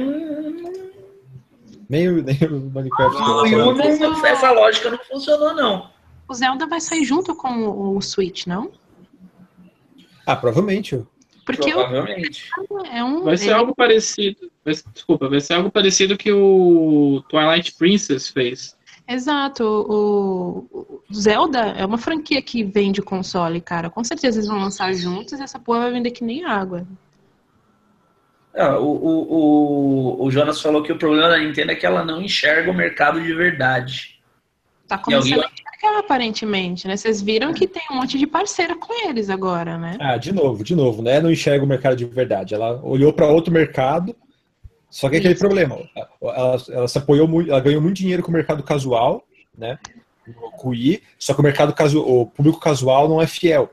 Nem, nem o Minecraft. No Wii U não, essa lógica não funcionou, não. O Zelda vai sair junto com o Switch, não? Ah, provavelmente. Porque provavelmente. é um, vai ser algo parecido. Desculpa, vai ser algo parecido que o Twilight Princess fez. Exato. O, o, Zelda é uma franquia que vende console, cara. Com certeza eles vão lançar juntos e essa porra vai vender que nem água. É, o, o, o, o Jonas falou que o problema da Nintendo é que ela não enxerga o mercado de verdade. Tá começando alguém aparentemente, né? Vocês viram que tem um monte de parceira com eles agora, né? Ah, de novo, de novo, né? Não enxerga o mercado de verdade. Ela olhou para outro mercado, só que é aquele problema. Ela, ela, se apoiou muito, ela ganhou muito dinheiro com o mercado casual, né? Com o I, só que o mercado casual, o público casual não é fiel.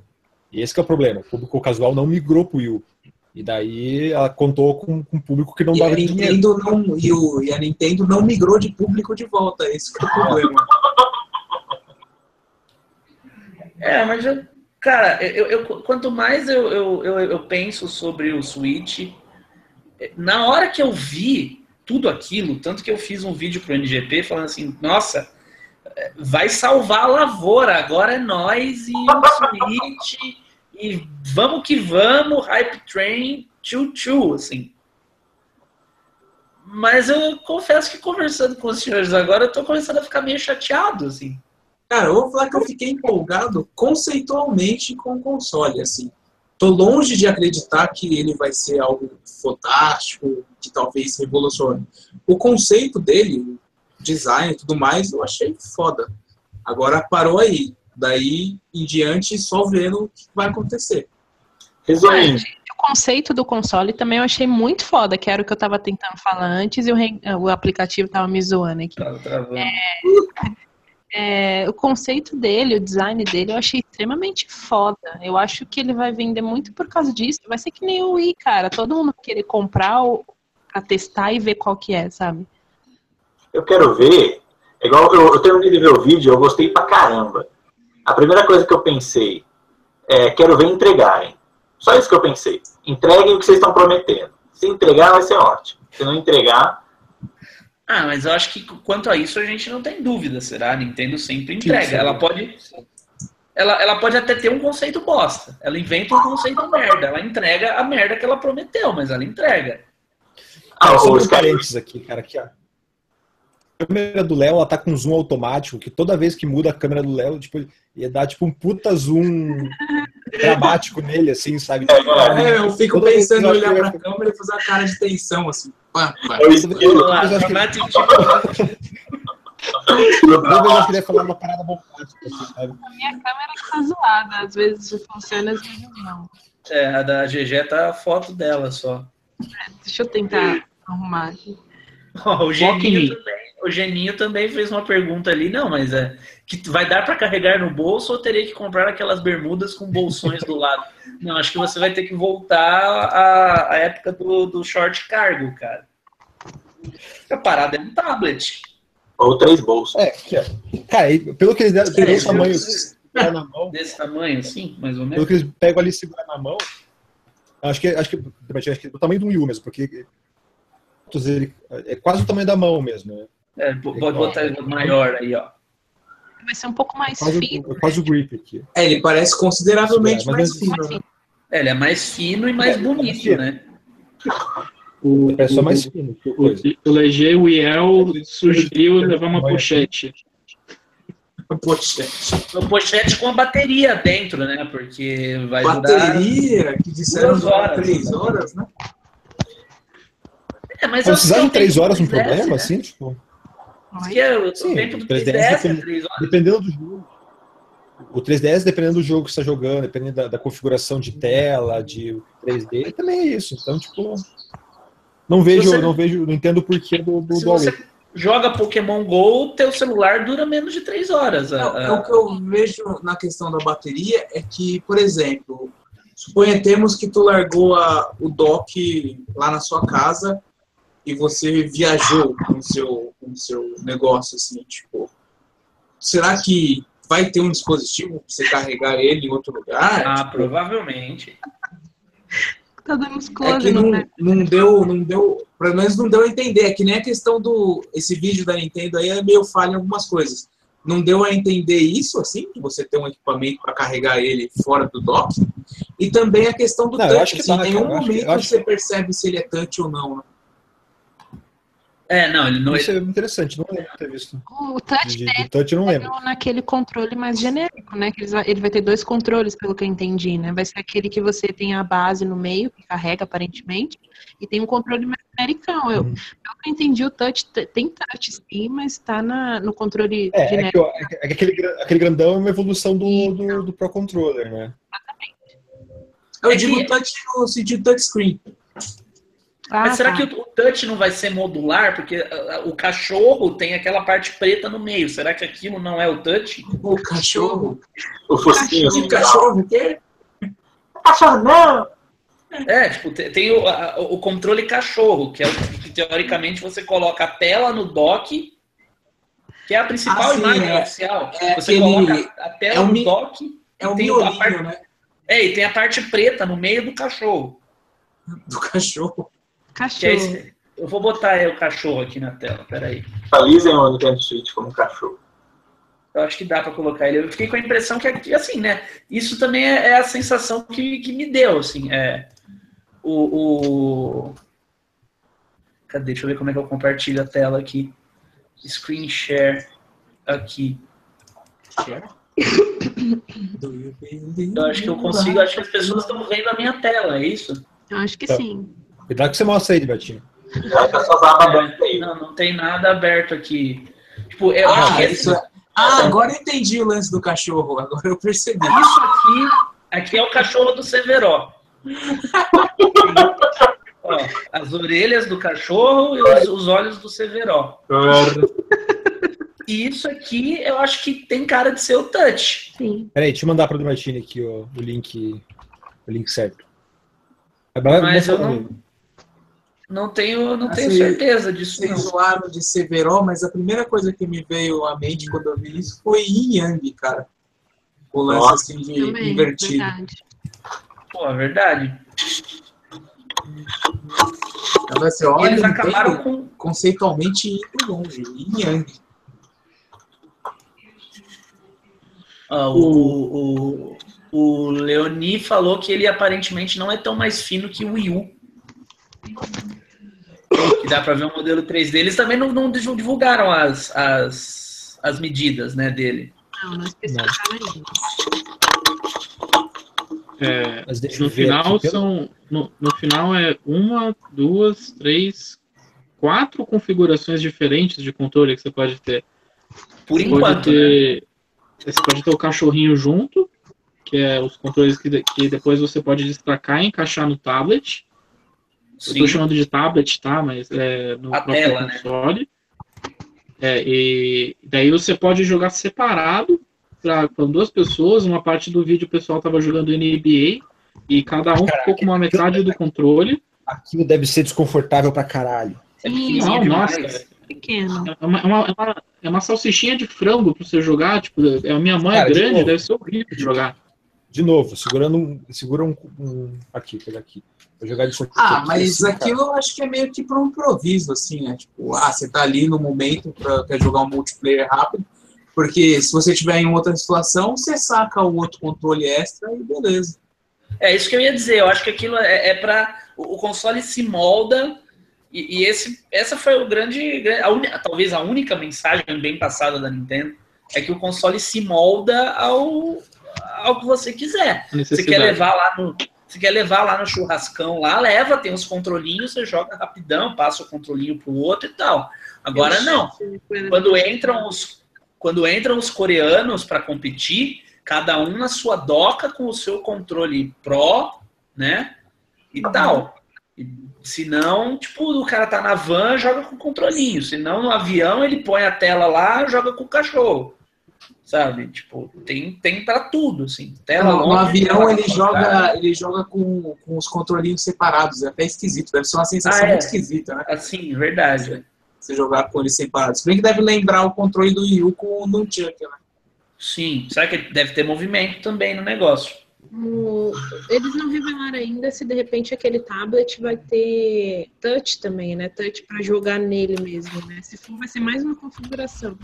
E esse é o problema. O público casual não migrou pro Wii E daí ela contou com, com um público que não e dava a Nintendo não e, o, e a Nintendo não migrou de público de volta, esse é o problema. [laughs] É, mas eu, cara, eu, eu, quanto mais eu, eu, eu, eu penso sobre o Switch, na hora que eu vi tudo aquilo, tanto que eu fiz um vídeo pro NGP falando assim, nossa, vai salvar a lavoura, agora é nós e o Switch, e vamos que vamos, hype train, tchu tchu, assim. Mas eu confesso que conversando com os senhores agora, eu tô começando a ficar meio chateado, assim. Cara, eu vou falar que eu fiquei empolgado conceitualmente com o console, assim. Tô longe de acreditar que ele vai ser algo fantástico, que talvez revolucione. O conceito dele, o design e tudo mais, eu achei foda. Agora parou aí. Daí em diante, só vendo o que vai acontecer. Resumindo. O conceito do console também eu achei muito foda, que era o que eu tava tentando falar antes e o, o aplicativo tava me zoando aqui. Tava travando. É, é, o conceito dele, o design dele, eu achei extremamente foda. Eu acho que ele vai vender muito por causa disso. Vai ser que nem o Wii, cara. Todo mundo vai querer comprar pra testar e ver qual que é, sabe? Eu quero ver. É igual eu, eu terminei de ver o vídeo, eu gostei pra caramba. A primeira coisa que eu pensei é quero ver entregarem. Só isso que eu pensei. Entreguem o que vocês estão prometendo. Se entregar, vai ser ótimo. Se não entregar, ah, mas eu acho que quanto a isso a gente não tem dúvida, será? A Nintendo sempre entrega. Ela pode. Ela, ela pode até ter um conceito bosta. Ela inventa um conceito merda. Ela entrega a merda que ela prometeu, mas ela entrega. Ah, só os parênteses aqui, cara. Aqui, ó. A câmera do Léo, ela tá com zoom automático, que toda vez que muda a câmera do Léo, tipo, ia dar tipo um puta zoom [laughs] dramático nele, assim, sabe? É, eu fico Toda pensando em olhar pra câmera e fazer a cara de tensão, assim. Pá, pá. Eu. Toda [laughs] vez eu queria falar uma parada bombástica, assim, sabe? A minha câmera tá zoada, às vezes funciona, às vezes não. É, a da GG tá a foto dela só. É, deixa eu tentar arrumar aqui. Oh, o Geninho também, o Geninho também fez uma pergunta ali, não, mas é que vai dar para carregar no bolso ou teria que comprar aquelas bermudas com bolsões do lado? [laughs] Não, acho que você vai ter que voltar à, à época do, do short cargo, cara. A parada é um tablet. Ou três bolsos. É, cara, pelo que eles deram, pelo tamanho na mão. Desse tamanho, assim, mais ou menos. Pelo que eles pegam ali e seguram na mão. Acho que, acho que, acho que é o tamanho do Wii mesmo, porque ele é quase o tamanho da mão mesmo. Né? É, pode botar maior aí, ó. Vai ser um pouco mais quase, fino. Quase o grip aqui. É, ele parece consideravelmente é, mais, fino. Né? É, ele é mais fino e mais é, bonito, é né? O, é só mais fino. O, o Leger, o Iel sugeriu levar uma pochete. Uma pochete. Uma pochete com a bateria dentro, né? Porque vai bateria, durar... que disseram duas horas, três horas, né? É, mas precisar de três horas um problema, assim, tipo. Que é o Sim, tempo do 3DS, 3DS depend... dependendo do jogo. O 3DS, dependendo do jogo que você está jogando, dependendo da, da, configuração de tela, de 3D, também é isso. Então, tipo, não vejo, você... não vejo, não entendo o porquê do, do Se você joga Pokémon GO, teu celular dura menos de 3 horas. Não, a... O que eu vejo na questão da bateria é que, por exemplo, suponhamos que tu largou a, o dock lá na sua casa e você viajou com o seu, com o seu negócio, assim, tipo, será que vai ter um dispositivo para você carregar ele em outro lugar? Ah, tipo, provavelmente. Tá dando uns é que não, não deu, não deu, pelo menos não deu a entender. É que nem a questão do esse vídeo da Nintendo aí é meio falha em algumas coisas. Não deu a entender isso, assim, que você tem um equipamento para carregar ele fora do dock. E também a questão do não, touch. Assim, em nenhum momento acho, você percebe se ele é touch ou não. Né? É, não, ele não. Isso é interessante, não lembro de ter visto. O touch, de, de touch não lembro. naquele controle mais genérico, né? Que ele vai ter dois controles, pelo que eu entendi, né? Vai ser aquele que você tem a base no meio, que carrega aparentemente, e tem um controle mais americano. Eu, hum. Pelo que eu entendi, o touch tem touch sim, mas está no controle é, genérico. É que, é que aquele, aquele grandão é uma evolução do, do, do Pro Controller, né? Exatamente. Eu é digo que... touch no sentido touchscreen. Ah, Mas será tá. que o, touch não vai ser modular? Porque o cachorro tem aquela parte preta no meio. Será que aquilo não é o touch? O cachorro? O focinho. O cachorro o quê? Cachorro não! É, tipo, tem o, a, o controle cachorro, que é o que teoricamente você coloca a tela no dock, que é a principal ah, sim, imagem é, oficial. É você aquele, coloca a tela é um, no dock. É o miolinho, parte, né? É, e tem a parte preta no meio do cachorro. Do cachorro? Cachorro. É eu vou botar aí o cachorro aqui na tela, peraí. Atualizem o Nintendo Switch como cachorro. Eu acho que dá para colocar ele. Eu fiquei com a impressão que, assim, né? Isso também é, é a sensação que, que me deu, assim. É, o, o, Cadê? Deixa eu ver como é que eu compartilho a tela aqui. Screen share aqui. Share? Eu acho que eu consigo, acho que as pessoas estão vendo a minha tela, é isso? Eu acho que tá. sim. Cuidado que você mostra aí, Betinho. É, não, não tem nada aberto aqui. Tipo, eu ah, acho que isso é... Ah, agora eu entendi o lance do cachorro, agora eu percebi. Isso aqui, aqui é o cachorro do Severo. [laughs] Ó, as orelhas do cachorro e os, os olhos do Severo. E isso aqui eu acho que tem cara de ser o touch. Sim. Peraí, deixa eu mandar para o Martini aqui ó, o link, o link certo. Mas eu não, não tenho, não tenho assim, certeza disso. Vocês zoaram de Severo, mas a primeira coisa que me veio à mente quando eu vi isso foi Yin Yang, cara. O lance Nossa. assim de Também, invertido. Verdade. Pô, é verdade. Então, assim, olha, eles acabaram com... conceitualmente indo longe. Yin Yang. Ah, o, o, o Leoni falou que ele aparentemente não é tão mais fino que o Wii U. Que dá para ver um modelo 3D. Eles também não, não divulgaram as, as, as medidas né, dele. Não, não especificaram ainda. É, no final são. No, no final é uma, duas, três, quatro configurações diferentes de controle que você pode ter. Por você enquanto. Pode ter, né? Você pode ter o cachorrinho junto, que é os controles que, que depois você pode destacar e encaixar no tablet. Sim. Eu tô chamando de tablet, tá? Mas é no A próprio tela, né? console. Né? É, e daí você pode jogar separado para duas pessoas. Uma parte do vídeo o pessoal tava jogando NBA e cada um Caraca, ficou com uma metade do controle. Aquilo deve ser desconfortável pra caralho. É Não, nossa, é pequeno. É uma, é, uma, é, uma, é uma salsichinha de frango pra você jogar. Tipo, a minha mãe Cara, é grande, de deve ser horrível de jogar. De novo, segurando um. Segura um. um aqui, pega aqui. Vou jogar isso aqui. Ah, aqui, mas assim, aquilo eu acho que é meio que para um improviso, assim, né? Tipo, ah, você tá ali no momento para quer jogar um multiplayer rápido. Porque se você tiver em outra situação, você saca o outro controle extra e beleza. É isso que eu ia dizer. Eu acho que aquilo é, é para o console se molda e, e, esse, essa foi o grande, a un, talvez a única mensagem bem passada da Nintendo é que o console se molda ao, ao que você quiser. Você quer levar lá no, você quer levar lá no churrascão lá, leva, tem uns controlinhos, você joga rapidão, passa o controlinho pro outro e tal. Agora não. Quando entram os quando entram os coreanos para competir, cada um na sua doca com o seu controle Pro, né? E tal. Se não, tipo, o cara tá na van, joga com o controlinho. Se não, no avião, ele põe a tela lá, joga com o cachorro. Sabe? Tipo, tem, tem para tudo, assim. Tela no, no avião ele joga, ele joga com, com os controlinhos separados. É até esquisito. Deve ser uma sensação ah, é. muito esquisita, né? Assim, verdade. Você jogar com eles separados. Se bem que deve lembrar o controle do Wii U com o Nunchuck, né? Sim, será que deve ter movimento também no negócio? Eles não revelaram ainda se de repente aquele tablet vai ter touch também, né? Touch para jogar nele mesmo, né? Se for, vai ser mais uma configuração.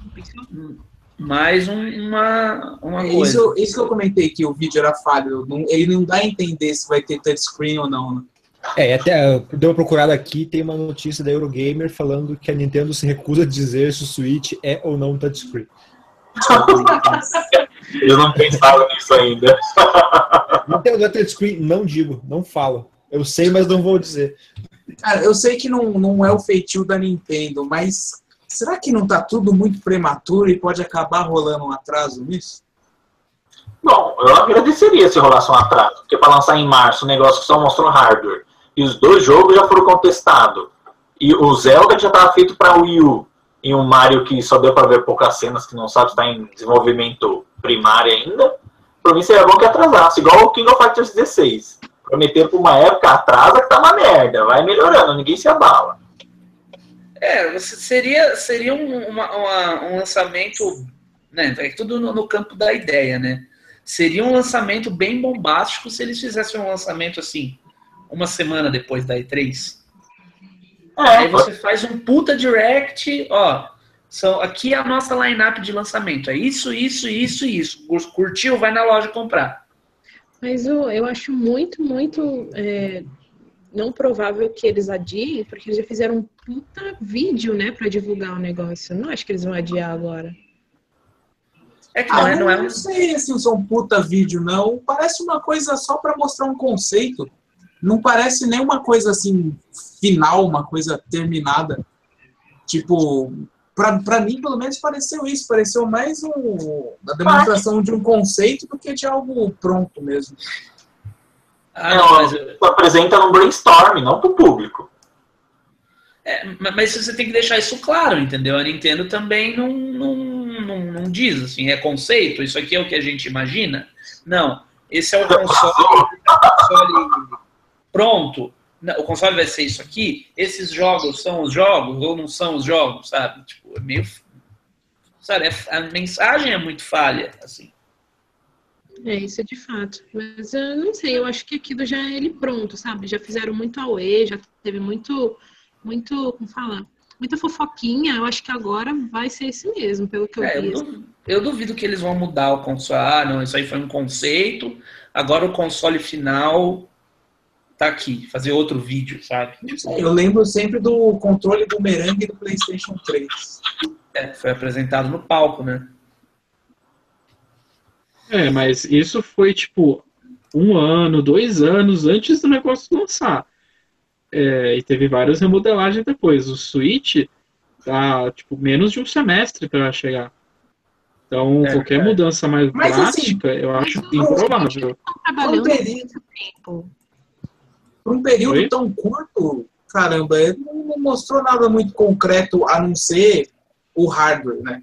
Mais um, uma, uma é, coisa. Isso, isso que eu comentei que o vídeo era falho. Não, ele não dá a entender se vai ter touchscreen ou não, né? É, até deu uma procurada aqui, tem uma notícia da Eurogamer falando que a Nintendo se recusa a dizer se o Switch é ou não touchscreen. [laughs] Eu não pensava nisso ainda. [laughs] Não tem o touchscreen, não digo, não falo. Eu sei, mas não vou dizer. Cara, eu sei que não, não é o feitio da Nintendo, mas será que não tá tudo muito prematuro e pode acabar rolando um atraso nisso? Bom, eu agradeceria se rolasse um atraso, porque para lançar em março o negócio só mostrou hardware. E os dois jogos já foram contestados. E o Zelda já estava feito para Wii U em um Mario que só deu para ver poucas cenas, que não sabe está em desenvolvimento primário ainda, para mim seria bom que atrasasse, igual o King of Fighters 16. Prometeram por uma época, atrasa que tá uma merda. Vai melhorando, ninguém se abala. É, você seria, seria um, uma, uma, um lançamento, né? É tudo no, no, campo da ideia, né? Seria um lançamento bem bombástico se eles fizessem um lançamento assim, uma semana depois da E3. É, Aí você faz um puta direct, ó. São, aqui é a nossa lineup de lançamento. É isso, isso, isso e isso. Curtiu, vai na loja comprar. Mas eu, eu acho muito, muito é, não provável que eles adiem, porque eles já fizeram um puta vídeo, né, para divulgar o negócio. Não acho que eles vão adiar agora. É que não, ah, é, não, é... não sei se um puta vídeo, não. Parece uma coisa só para mostrar um conceito. Não parece nem uma coisa assim final, uma coisa terminada. Tipo, para mim, pelo menos, pareceu isso. Pareceu mais um, a demonstração de um conceito do que de algo pronto mesmo. Ah, não, mas... apresenta no brainstorm, não para o público. É, mas você tem que deixar isso claro, entendeu? A Nintendo também não, não, não, não, diz assim, é conceito, isso aqui é o que a gente imagina. Não, esse é o console, [laughs] console pronto. O console vai ser isso aqui. Esses jogos são os jogos ou não são os jogos, sabe? Tipo, é meio. Sabe, é, a mensagem é muito falha, assim. É, isso é de fato. Mas eu não sei, eu acho que aquilo já é ele pronto, sabe? Já fizeram muito away, já teve muito, muito, como fala? Muita fofoquinha. Eu acho que agora vai ser esse mesmo, pelo que eu é, vi. Eu duvido, eu duvido que eles vão mudar o console. Ah, não, isso aí foi um conceito. Agora o console final tá aqui, fazer outro vídeo, sabe? Eu lembro sempre do controle do merengue do PlayStation 3. É, foi apresentado no palco, né? É, mas isso foi tipo um ano, dois anos antes do negócio lançar. É, e teve várias remodelagens depois. O Switch tá tipo menos de um semestre para chegar. Então, é, qualquer é. mudança mais mas, assim, drástica, assim, eu acho improvável. Trabalhando tempo. Por um período Oi? tão curto, caramba, ele não mostrou nada muito concreto a não ser o hardware, né?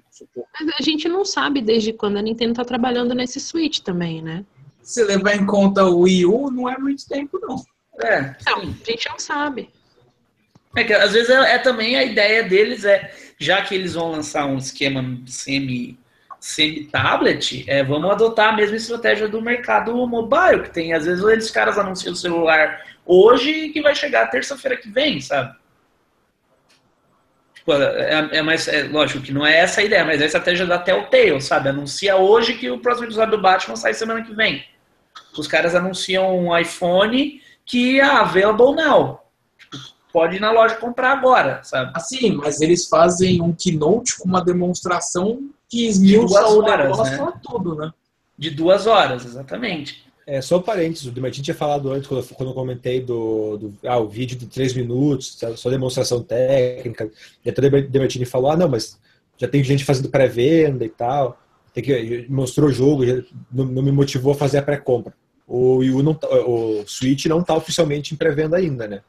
Mas a gente não sabe desde quando a Nintendo está trabalhando nesse Switch também, né? Se levar em conta o Wii U, não é muito tempo, não. É. Não, a gente não sabe. É que às vezes é, é, também a ideia deles é, já que eles vão lançar um esquema semi semi-tablet, é, vamos adotar a mesma estratégia do mercado mobile, que tem, às vezes, eles caras anunciam o celular hoje que vai chegar terça-feira que vem, sabe? Tipo, é, é, mais, é, lógico que não é essa a ideia, mas é a estratégia da Telltale, sabe? Anuncia hoje que o próximo episódio do Batman sai semana que vem. Os caras anunciam um iPhone que é available now. Tipo, pode ir na loja comprar agora, sabe? Assim, mas eles fazem um keynote com uma demonstração que esmiuça o negócio né? tudo, né? De duas horas, exatamente. É, só um parênteses, o Demartin tinha falado antes, quando eu, quando eu comentei do, do ah, o vídeo de três minutos, só demonstração técnica, e até o Demartini falou, ah, não, mas já tem gente fazendo pré-venda e tal, tem que, mostrou o jogo, não, não me motivou a fazer a pré-compra. O não, tá, o Switch não está oficialmente em pré-venda ainda, né?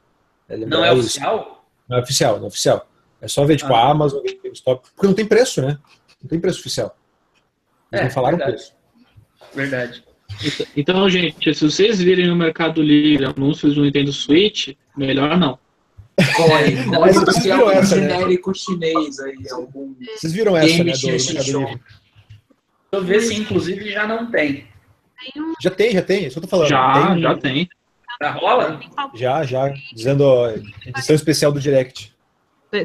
Não é oficial? Não é oficial, não é oficial. É só ver, tipo, ah. a Amazon, GameStop, porque não tem preço, né? Não tem preço oficial. Eles é, não falaram verdade. preço. Verdade. Então, gente, se vocês virem no Mercado Livre anúncios do Nintendo Switch, melhor não. Corre, se é algum essa, né? genérico né? chinês aí, algum Vocês viram essa, né, do Mercado Livre? Deixa eu ver se inclusive já não tem. Já tem, já tem, isso que eu tô falando. Já, tem, já tem. Já rola? Já, já. Dizendo ó, edição especial do Direct.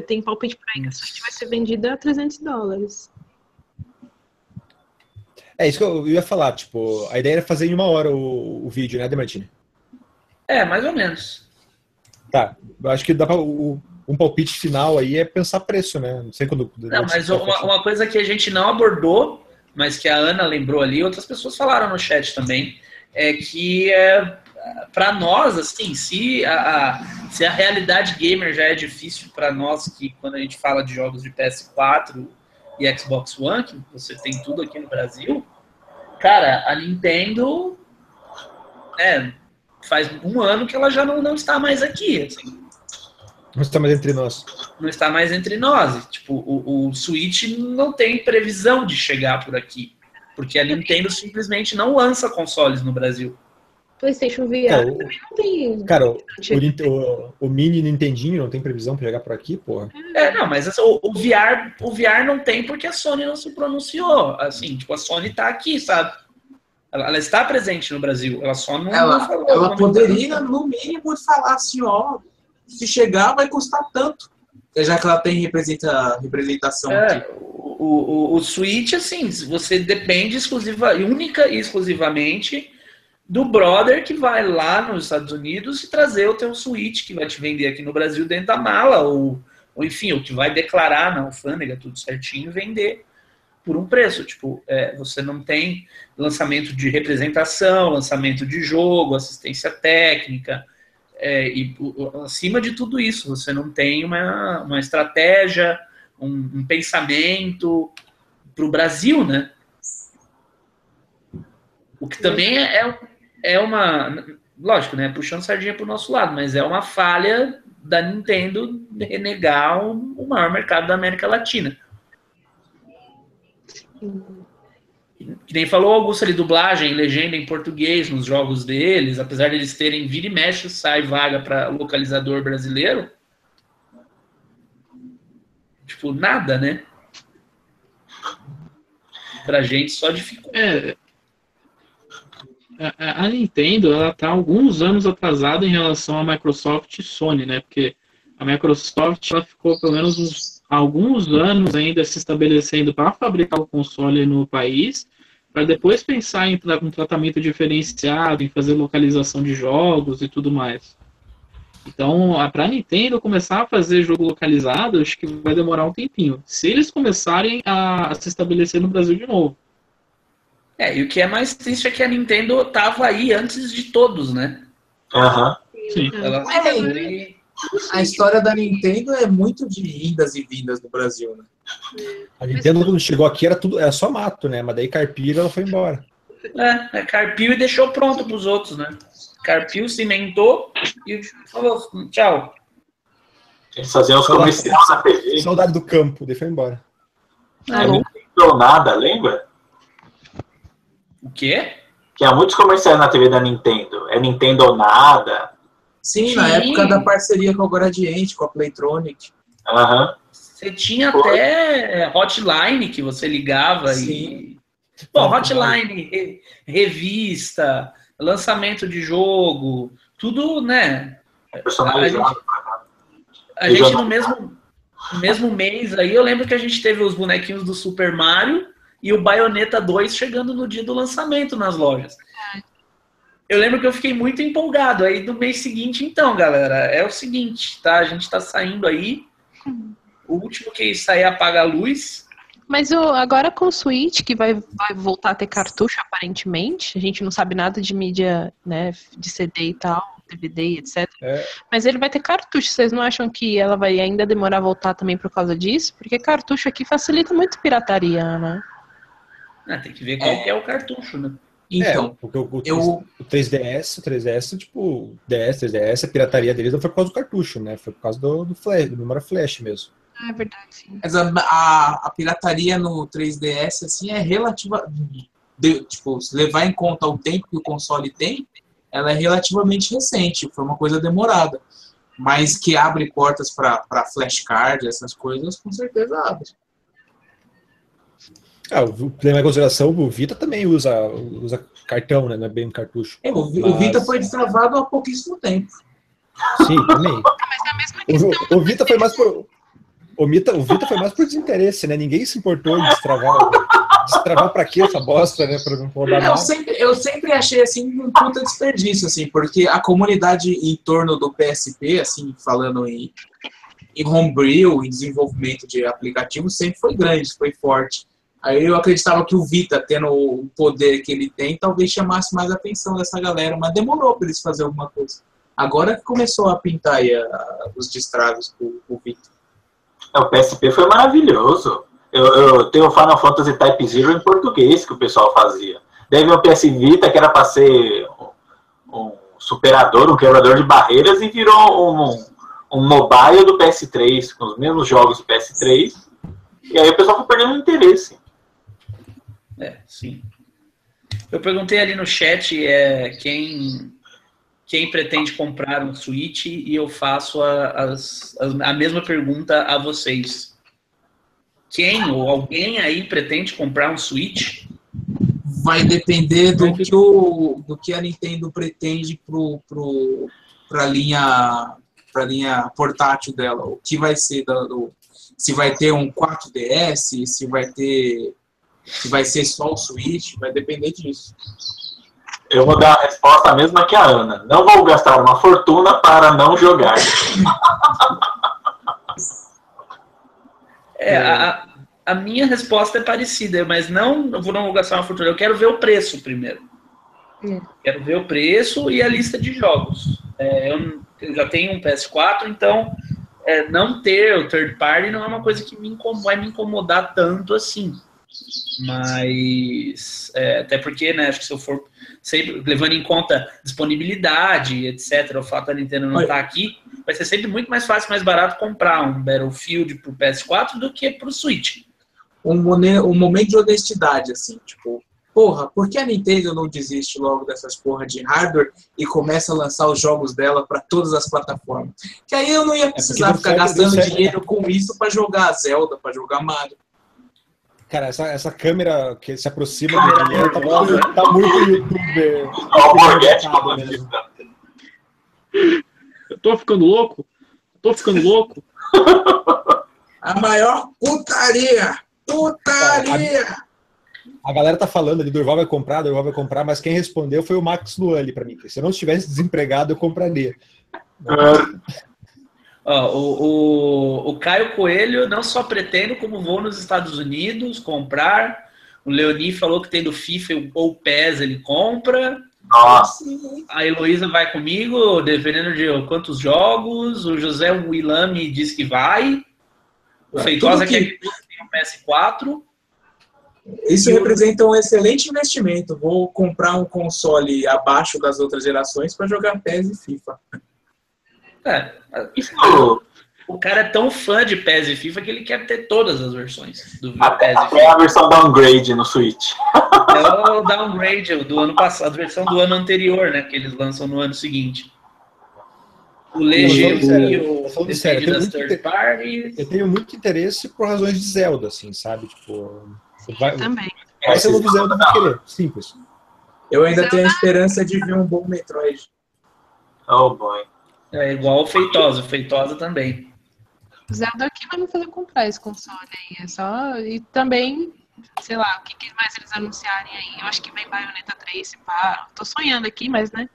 Tem palpite pra aí que a Switch vai ser vendida a 300 dólares. É isso que eu ia falar, tipo, a ideia era fazer em uma hora o, o vídeo, né, Demartini? É, mais ou menos. Tá, eu acho que dá pra, o, um palpite final aí é pensar preço, né? Não sei quando. Não, mas uma, uma, coisa que a gente não abordou, mas que a Ana lembrou ali, outras pessoas falaram no chat também, é que é, para nós, assim, se a, a, se a realidade gamer já é difícil para nós, que quando a gente fala de jogos de PS4 e Xbox One, que você tem tudo aqui no Brasil, cara, a Nintendo é, faz um ano que ela já não, não está mais aqui. Assim. Não está mais entre nós. Não está mais entre nós. Tipo, o, o Switch não tem previsão de chegar por aqui. Porque a Nintendo simplesmente não lança consoles no Brasil. PlayStation VR cara, também não tem. Cara, o, o, o, Mini Nintendinho não tem previsão para jogar por aqui, porra? É, não, mas o, o, VR, o VR não tem porque a Sony não se pronunciou. Assim, tipo, a Sony tá aqui, sabe? Ela, ela está presente no Brasil, ela só não, ela, não falou. Ela poderia, no mínimo, falar assim, ó, se chegar vai custar tanto. Já que ela tem representa, representação é, aqui. O, o, o Switch, assim, você depende exclusiva, única e exclusivamente do brother que vai lá nos Estados Unidos e trazer o teu Switch que vai te vender aqui no Brasil dentro da mala, ou, ou enfim, o que vai declarar na alfândega tudo certinho e vender por um preço. Tipo, é, você não tem lançamento de representação, lançamento de jogo, assistência técnica, é, e acima de tudo isso, você não tem uma, uma estratégia, um, um pensamento para o Brasil, né? O que também é, é é uma. Lógico, né? Puxando sardinha para o nosso lado, mas é uma falha da Nintendo renegar o, maior mercado da América Latina. Que nem falou Augusto ali, dublagem, legenda em português nos jogos deles, apesar de eles terem vira e mexe, sai vaga para localizador brasileiro. Tipo, nada, né? Pra gente só dificulta. É, a, Nintendo ela está alguns anos atrasada em relação à Microsoft e Sony, né? Porque a Microsoft ela ficou pelo menos uns, alguns anos ainda se estabelecendo para fabricar o console no país, para depois pensar em um tratamento diferenciado, em fazer localização de jogos e tudo mais. Então, para a Nintendo começar a fazer jogo localizado, acho que vai demorar um tempinho. Se eles começarem a, a se estabelecer no Brasil de novo. É, e o que é mais triste é que a Nintendo tava aí antes de todos, né? Aham. Sim. Ela é, a história da Nintendo é muito de indas e vindas no Brasil, né? A Nintendo, quando chegou aqui, era tudo era só mato, né? Mas daí carpir ela foi embora. É, é carpiu e deixou pronto para os outros, né? Carpiu, cimentou e falou tchau. Faziam os comerciais na TV. Saudade do campo, daí foi embora. Ah, não entrou nada, lembra? O quê? Tinha muitos comerciais na TV da Nintendo. É Nintendo ou nada. Sim, Sim, na época da parceria com a Gradiente, com a Playtronic. Aham. Uhum. Você tinha Foi. até hotline que você ligava Sim. e. Bom, hotline, revista, lançamento de jogo, tudo, né? A gente, a gente no mesmo, no mesmo mês aí, eu lembro que a gente teve os bonequinhos do Super Mario e o Bayonetta 2 chegando no dia do lançamento nas lojas. Eu lembro que eu fiquei muito empolgado. Aí no mês seguinte, então, galera, é o seguinte, tá? A gente tá saindo aí. O último que sair apaga a luz. Mas o, agora com o Switch, que vai, vai voltar a ter cartucho, aparentemente, a gente não sabe nada de mídia, né, de CD e tal, DVD, etc. É. Mas ele vai ter cartucho. Vocês não acham que ela vai ainda demorar a voltar também por causa disso? Porque cartucho aqui facilita muito pirataria, né? Ah, tem que ver qual é, é o cartucho, né? Então, é, porque o, o, eu... o 3DS, o 3DS, tipo, DS, 3DS, a pirataria deles não foi por causa do cartucho, né? Foi por causa do, do flash, do memória flash mesmo. Ah, é verdade, sim. Mas a, a, a, pirataria no 3DS, assim, é relativa. De, tipo, se levar em conta o tempo que o console tem, ela é relativamente recente, foi uma coisa demorada. Mas que abre portas para flashcard, essas coisas, com certeza abre. Ah, o leva em consideração, o Vita também usa, usa cartão, né? Não é bem um cartucho. É, o, mas... o, Vita foi destravado há pouquíssimo tempo. Sim, também. [laughs] o, o, Vita foi mais por. O Vita, o Vita foi mais por desinteresse, né? Ninguém se importou em destravar. destravar pra quê essa bosta, né? Pra não rodar eu sempre, eu sempre achei assim um puta desperdício, assim, porque a comunidade em torno do PSP, assim, falando em, em homebrew, em desenvolvimento de aplicativos, sempre foi grande, foi forte. Aí eu acreditava que o Vita, tendo o poder que ele tem, talvez chamasse mais a atenção dessa galera, mas demorou para eles fazer alguma coisa. Agora que começou a pintar aí a, os destraves pro, pro Vita. É, o PSP foi maravilhoso. Eu, eu tenho o Final Fantasy Type Zero em português que o pessoal fazia. Veio o PS Vita, que era para ser um superador, um quebrador de barreiras, e virou um, um mobile do PS3, com os mesmos jogos do PS3. E aí o pessoal foi perdendo interesse. É, sim. Eu perguntei ali no chat é, quem, quem pretende comprar um Switch e eu faço a, as, a, a mesma pergunta a vocês. Quem ou alguém aí pretende comprar um Switch? Vai depender do que, o, do que a Nintendo pretende pro, pro, pra linha para linha portátil dela. O que vai ser do, do, se vai ter um 4DS, se vai ter se vai ser só o Switch, vai depender disso. Eu vou dar a resposta mesma que a Ana. Não vou gastar uma fortuna para não jogar. é, a, a minha resposta é parecida, mas não eu vou não gastar uma fortuna. Eu quero ver o preço primeiro. É. Quero ver o preço e a lista de jogos. É, eu, eu, já tenho um PS4, então é, não ter o third party não é uma coisa que me vai me incomodar tanto assim. Mas, é, até porque, né, acho que se eu for sempre levando em conta disponibilidade, etc., o fato da Nintendo não estar tá aqui, vai ser sempre muito mais fácil, mais barato comprar um Battlefield pro PS4 do que pro Switch. Um, um momento de honestidade, assim, tipo, porra, por que a Nintendo não desiste logo dessas porra de hardware e começa a lançar os jogos dela para todas as plataformas? Que aí eu não ia é precisar é ficar gastando dinheiro com isso para jogar Zelda, para jogar Mario. Cara, essa, essa câmera que se aproxima do dinheiro tá, muito, tá muito youtuber. Eu tô ficando louco? tô ficando louco? A maior putaria! Putaria! A galera tá falando ali, Durval vai comprar, Durval vai comprar, mas quem respondeu foi o Max Luan ali pra mim. Se eu não estivesse desempregado, eu compraria. Ó, o, o, o Caio Coelho não só pretendo, como vou nos Estados Unidos comprar. O Leoni falou que tem do FIFA ou PES, ele compra. Nossa. A Heloísa vai comigo, dependendo de quantos jogos. O José Willame diz que vai. O Feitosa que... quer que tem um PS4. Isso representa um excelente investimento. Vou comprar um console abaixo das outras gerações para jogar PES e FIFA. É, o cara é tão fã de PES e FIFA que ele quer ter todas as versões do até, PES e FIFA. Até a versão downgrade no Switch. É o downgrade do ano passado, a versão do ano anterior, né? Que eles lançam no ano seguinte. O Legend e o sério, das third parties. Eu tenho muito interesse por razões de Zelda, assim, sabe? Tipo, vai, também. Vai ser um novo Zelda, vou querer. Simples. Eu ainda Zelda... tenho a esperança de ver um bom Metroid. Oh, boy. É igual o Feitosa, o Feitosa também. O Zelda aqui vai me fazer comprar esse console aí. É só. E também, sei lá, o que, mais eles anunciarem aí. Eu acho que vem Bayonetta 3, se pá. Tô sonhando aqui, mas né.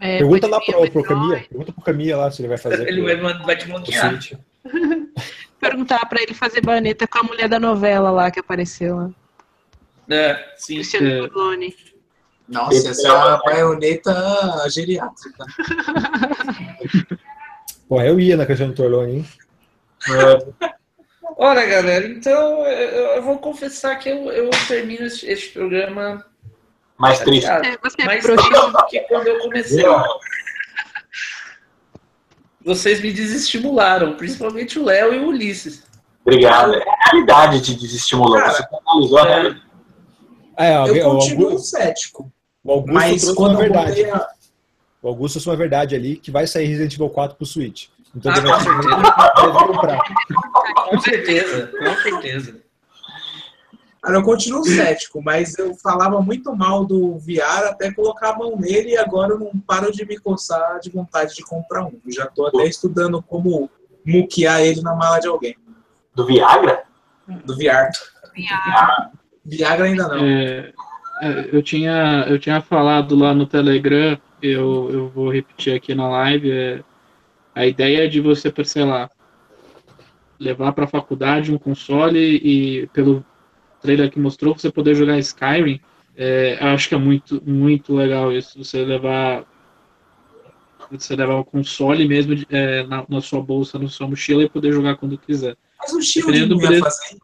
É, pergunta lá pro, pro Camilla, pergunta pro Camilla lá se ele vai fazer. Ele vai, vai te bloquear. [laughs] Perguntar pra ele fazer baioneta com a mulher da novela lá que apareceu lá. É, sim. Cristiano é. Nossa, essa é uma baioneta geriátrica. Pô, eu ia na Cristiano Torlone, hein? É. Ora, galera, então eu vou confessar que eu, eu termino este, programa mais triste. É, mais triste do que quando eu comecei. Vocês me desestimularam, principalmente o Léo e o Ulisses. Obrigado. É a realidade de desestimular. Você analisou a realidade. É, eu continuo cético. O Augusto Mas trouxe uma verdade. O Augusto trouxe uma verdade ali que vai sair Resident Evil 4 pro Switch. Então ah, com certeza. comprar. Com certeza, com certeza. Eu continuo cético, mas eu falava muito mal do VR, até colocar a mão nele e agora eu não paro de me coçar de vontade de comprar um. já estou até estudando como muquear ele na mala de alguém. Do Viagra? Do VR. Viagra. Viagra ainda não. É, eu, tinha, eu tinha falado lá no Telegram, eu, eu vou repetir aqui na live, é, a ideia é de você, lá, levar para a faculdade um console e pelo trailer que mostrou você poder jogar Skyrim, é, acho que é muito, muito legal isso, você levar você levar o console mesmo é, na, na, sua bolsa, na sua mochila e poder jogar quando quiser. Mas o Shield não ia fazer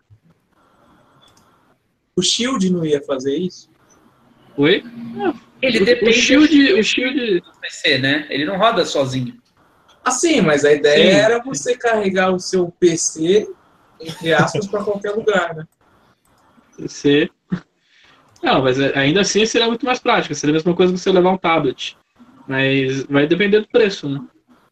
O Shield não ia fazer isso? Oi? Ele o, depende o Shield, o Shield do PC, né? Ele não roda sozinho. Assim, mas a ideia Sim. era você carregar o seu PC, entre aspas, para qualquer lugar, né? PC. Não, mas ainda assim seria muito mais prático. Seria a mesma coisa que você levar um tablet. Mas vai depender do preço, né?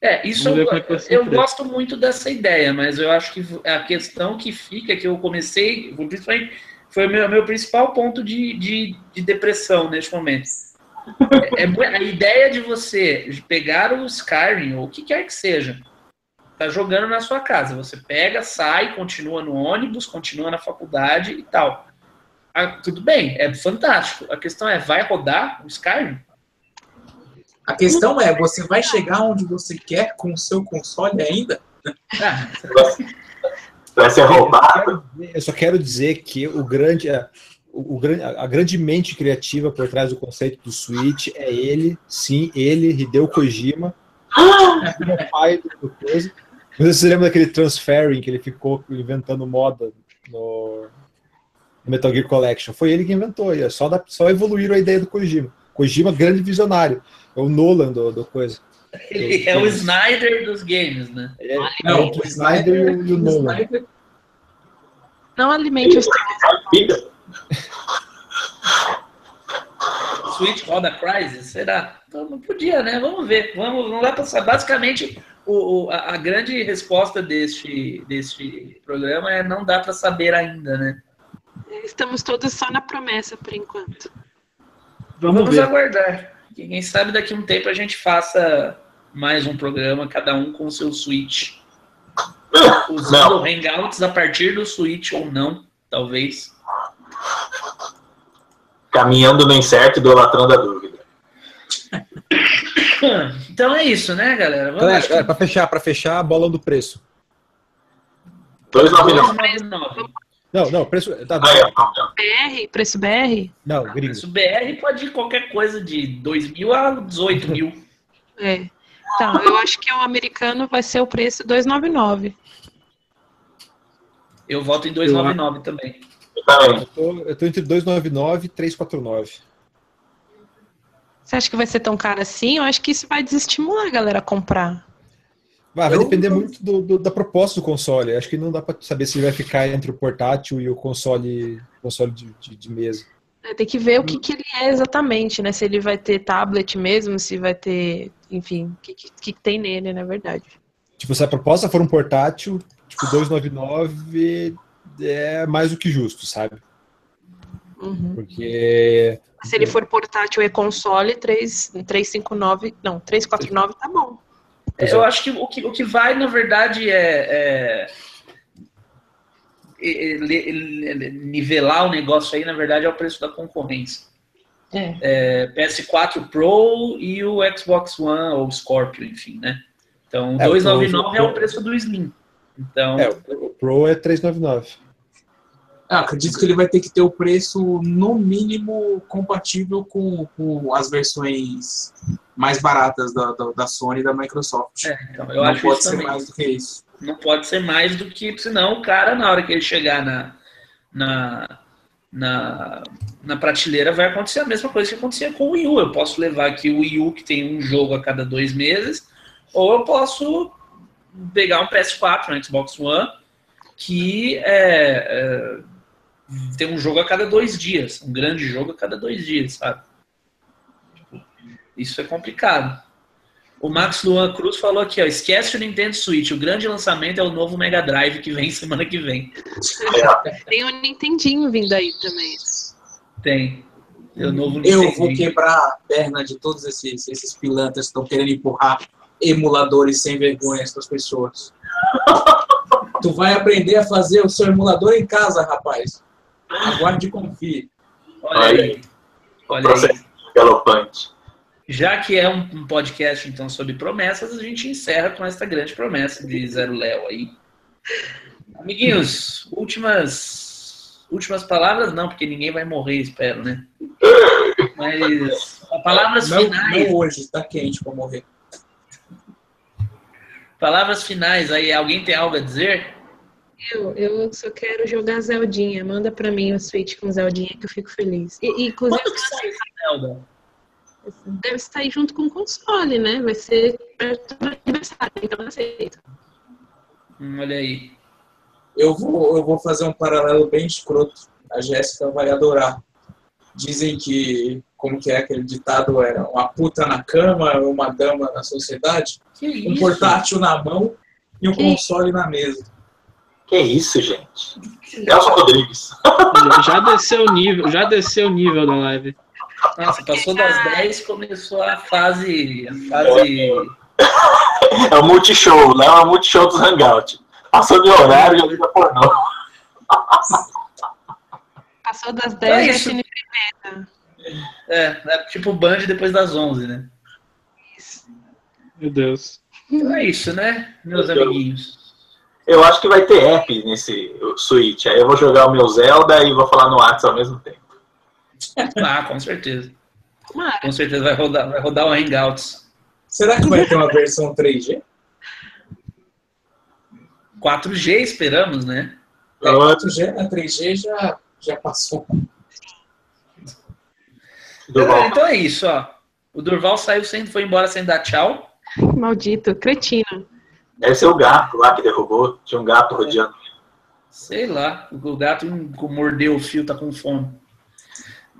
É, isso eu, é eu gosto muito dessa ideia, mas eu acho que a questão que fica, que eu comecei, principalmente, foi o meu, meu principal ponto de, de, de depressão neste momento. É, é, a ideia de você pegar o Skyrim, ou o que quer que seja, tá jogando na sua casa. Você pega, sai, continua no ônibus, continua na faculdade e tal. Ah, tudo bem, é fantástico. A questão é, vai rodar o Skyrim? A questão é, você vai chegar onde você quer com o seu console ainda? Vai ser roubado? Eu só quero dizer que o grande, a, o, a grande mente criativa por trás do conceito do Switch é ele, sim, ele, Hideo Kojima, o pai do coisa. Você se lembra daquele transferring que ele ficou inventando moda no, no Metal Gear Collection? Foi ele que inventou, é só, da, só evoluíram a ideia do Kojima. Kojima, grande visionário. É o Nolan do, do coisa. Ele é o Snyder dos games, né? É, não, o Snyder e o Nolan. Não alimente os Switch roda Crisis? Será? Então, não podia, né? Vamos ver. Vamos, vamos lá passar. Basicamente, o, o, a, a, grande resposta deste, deste programa é não dá para saber ainda, né? Estamos todos só na promessa por enquanto. Vamos, vamos aguardar. Quem sabe daqui a um tempo a gente faça mais um programa, cada um com o seu Switch. [coughs] Usando não. Hangouts a partir do Switch ou não, talvez. Caminhando no incerto e idolatrando a dúvida. [coughs] Então é isso, né, galera? Vamos galera, que... para fechar, para fechar, a bola do preço. 299. Não, não, preço. Tá, BR, preço BR? Não, gringo. Preço BR pode ir qualquer coisa de 2 mil a 18 mil. É. Tá, eu acho que o americano vai ser o preço 299. Eu voto em 299 eu... também. Eu tô, eu tô entre 299 e 349. Você acha que vai ser tão caro assim? Eu acho que isso vai desestimular a galera a comprar. Vai, vai depender muito do, do, da proposta do console. Acho que não dá para saber se ele vai ficar entre o portátil e o console, console de, de, de mesa. É, tem que ver o que, que ele é exatamente, né? Se ele vai ter tablet mesmo, se vai ter, enfim, o que, que, que tem nele, na verdade. Tipo, se a proposta for um portátil, tipo, 299 é mais do que justo, sabe? Uhum. Porque. Se ele for portátil e console, 3, 359. Não, 349 tá bom. Eu acho que o, que o que vai, na verdade, é, é, é, nivelar o negócio aí, na verdade, é o preço da concorrência. É. é PS4 Pro e o Xbox One ou Scorpio, enfim, né? Então, é, 299 é o preço do Slim. Então, é, o Pro é 399. Ah, acredito que ele vai ter que ter o preço, no mínimo, compatível com, com as versões mais baratas da, da, da Sony e da Microsoft. É, então, eu Não acho pode ser também. mais do que isso. Não pode ser mais do que, senão o cara, na hora que ele chegar na, na, na, na prateleira, vai acontecer a mesma coisa que acontecia com o Wii U. Eu posso levar aqui o Wii U, que tem um jogo a cada dois meses, ou eu posso pegar um PS4, um Xbox One, que é, é tem um jogo a cada dois dias, um grande jogo a cada dois dias, sabe? Tipo, isso é complicado. O Max Luan Cruz falou aqui, ó, esquece o Nintendo Switch, o grande lançamento é o novo Mega Drive que vem [laughs] semana que vem. [laughs] Tem o Nintendinho vindo aí também. Tem. Novo Eu vou quebrar a perna de todos esses, esses pilantras que estão querendo empurrar emuladores sem vergonha para as pessoas. tu vai aprender a fazer o seu emulador em casa, rapaz. Aguarde e confie. Olha aí. Olha aí. galopante. Já que é um podcast, então, sobre promessas, a gente encerra com essa grande promessa de Zero Léo aí. Amiguinhos, últimas, últimas palavras, não, porque ninguém vai morrer, espero, né? Mas palavras não, finais. Não hoje, está quente para morrer. Palavras finais aí, alguém tem algo a dizer? Eu, eu só quero jogar Zeldinha. Manda pra mim o Switch com Zeldinha que eu fico feliz. E, inclusive, Quando que sai Zelda? Deve sair junto com o console, né? Vai ser perto do aniversário, então aceito. Hum, olha aí. Eu vou, eu vou fazer um paralelo bem escroto. A Jéssica vai adorar. dizem que, como que é aquele ditado, era uma puta na cama, uma dama na sociedade, Que um isso? portátil na mão e um Que console na mesa. Que isso, gente? Nelson Rodrigues. [laughs] Já desceu o nível, já desceu o nível da live. Nossa, passou das 10 começou a fase. A fase. É o multishow, né? É o multishow dos Hangout. Passou de horário, já liga pornô. Passou das É 10 isso. e primeira. É, é tipo Band depois das 11, né? Meu Deus. Então é isso, né, meus Meu amiguinhos? Eu acho que vai ter app nesse Switch. Aí eu vou jogar o meu Zelda e vou falar no WhatsApp ao mesmo tempo. [laughs] Ah, com certeza. Tomara. Com certeza vai rodar, vai rodar o Hangouts. Será que vai ter uma versão 3G? 4G esperamos, né? É, 4G, a 3G já, já passou. Durval. Então é isso, ó. O Durval saiu sem, foi embora sem dar tchau. Maldito, cretino. Deve ser o gato lá que derrubou. Tinha um gato rodeando. Sei lá, o gato mordeu o fio, tá com fome.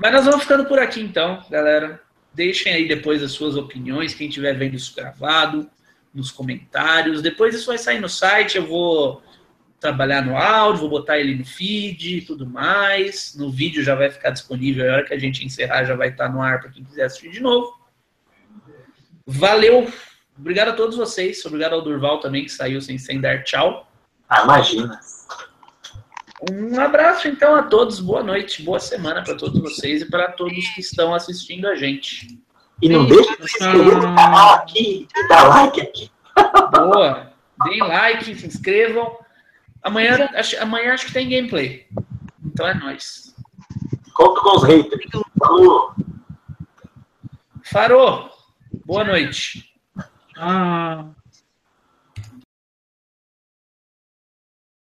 Mas nós vamos ficando por aqui então, galera. Deixem aí depois as suas opiniões, quem estiver vendo isso gravado, nos comentários. Depois isso vai sair no site, eu vou trabalhar no áudio, vou botar ele no feed e tudo mais. No vídeo já vai ficar disponível, a hora que a gente encerrar já vai estar no ar para quem quiser assistir de novo. Valeu! Obrigado a todos vocês, obrigado ao Durval também que saiu sem, sem dar tchau. Ah, imagina. Um abraço então a todos, boa noite, boa semana para todos vocês e para todos que estão assistindo a gente. E não Sim. deixa de se inscrever no canal aqui e dar like aqui. Boa, deem like, se inscrevam. Amanhã, acho, amanhã acho que tem gameplay. Então é nóis. Conto com os haters. Falou. Farou, boa noite. Ah.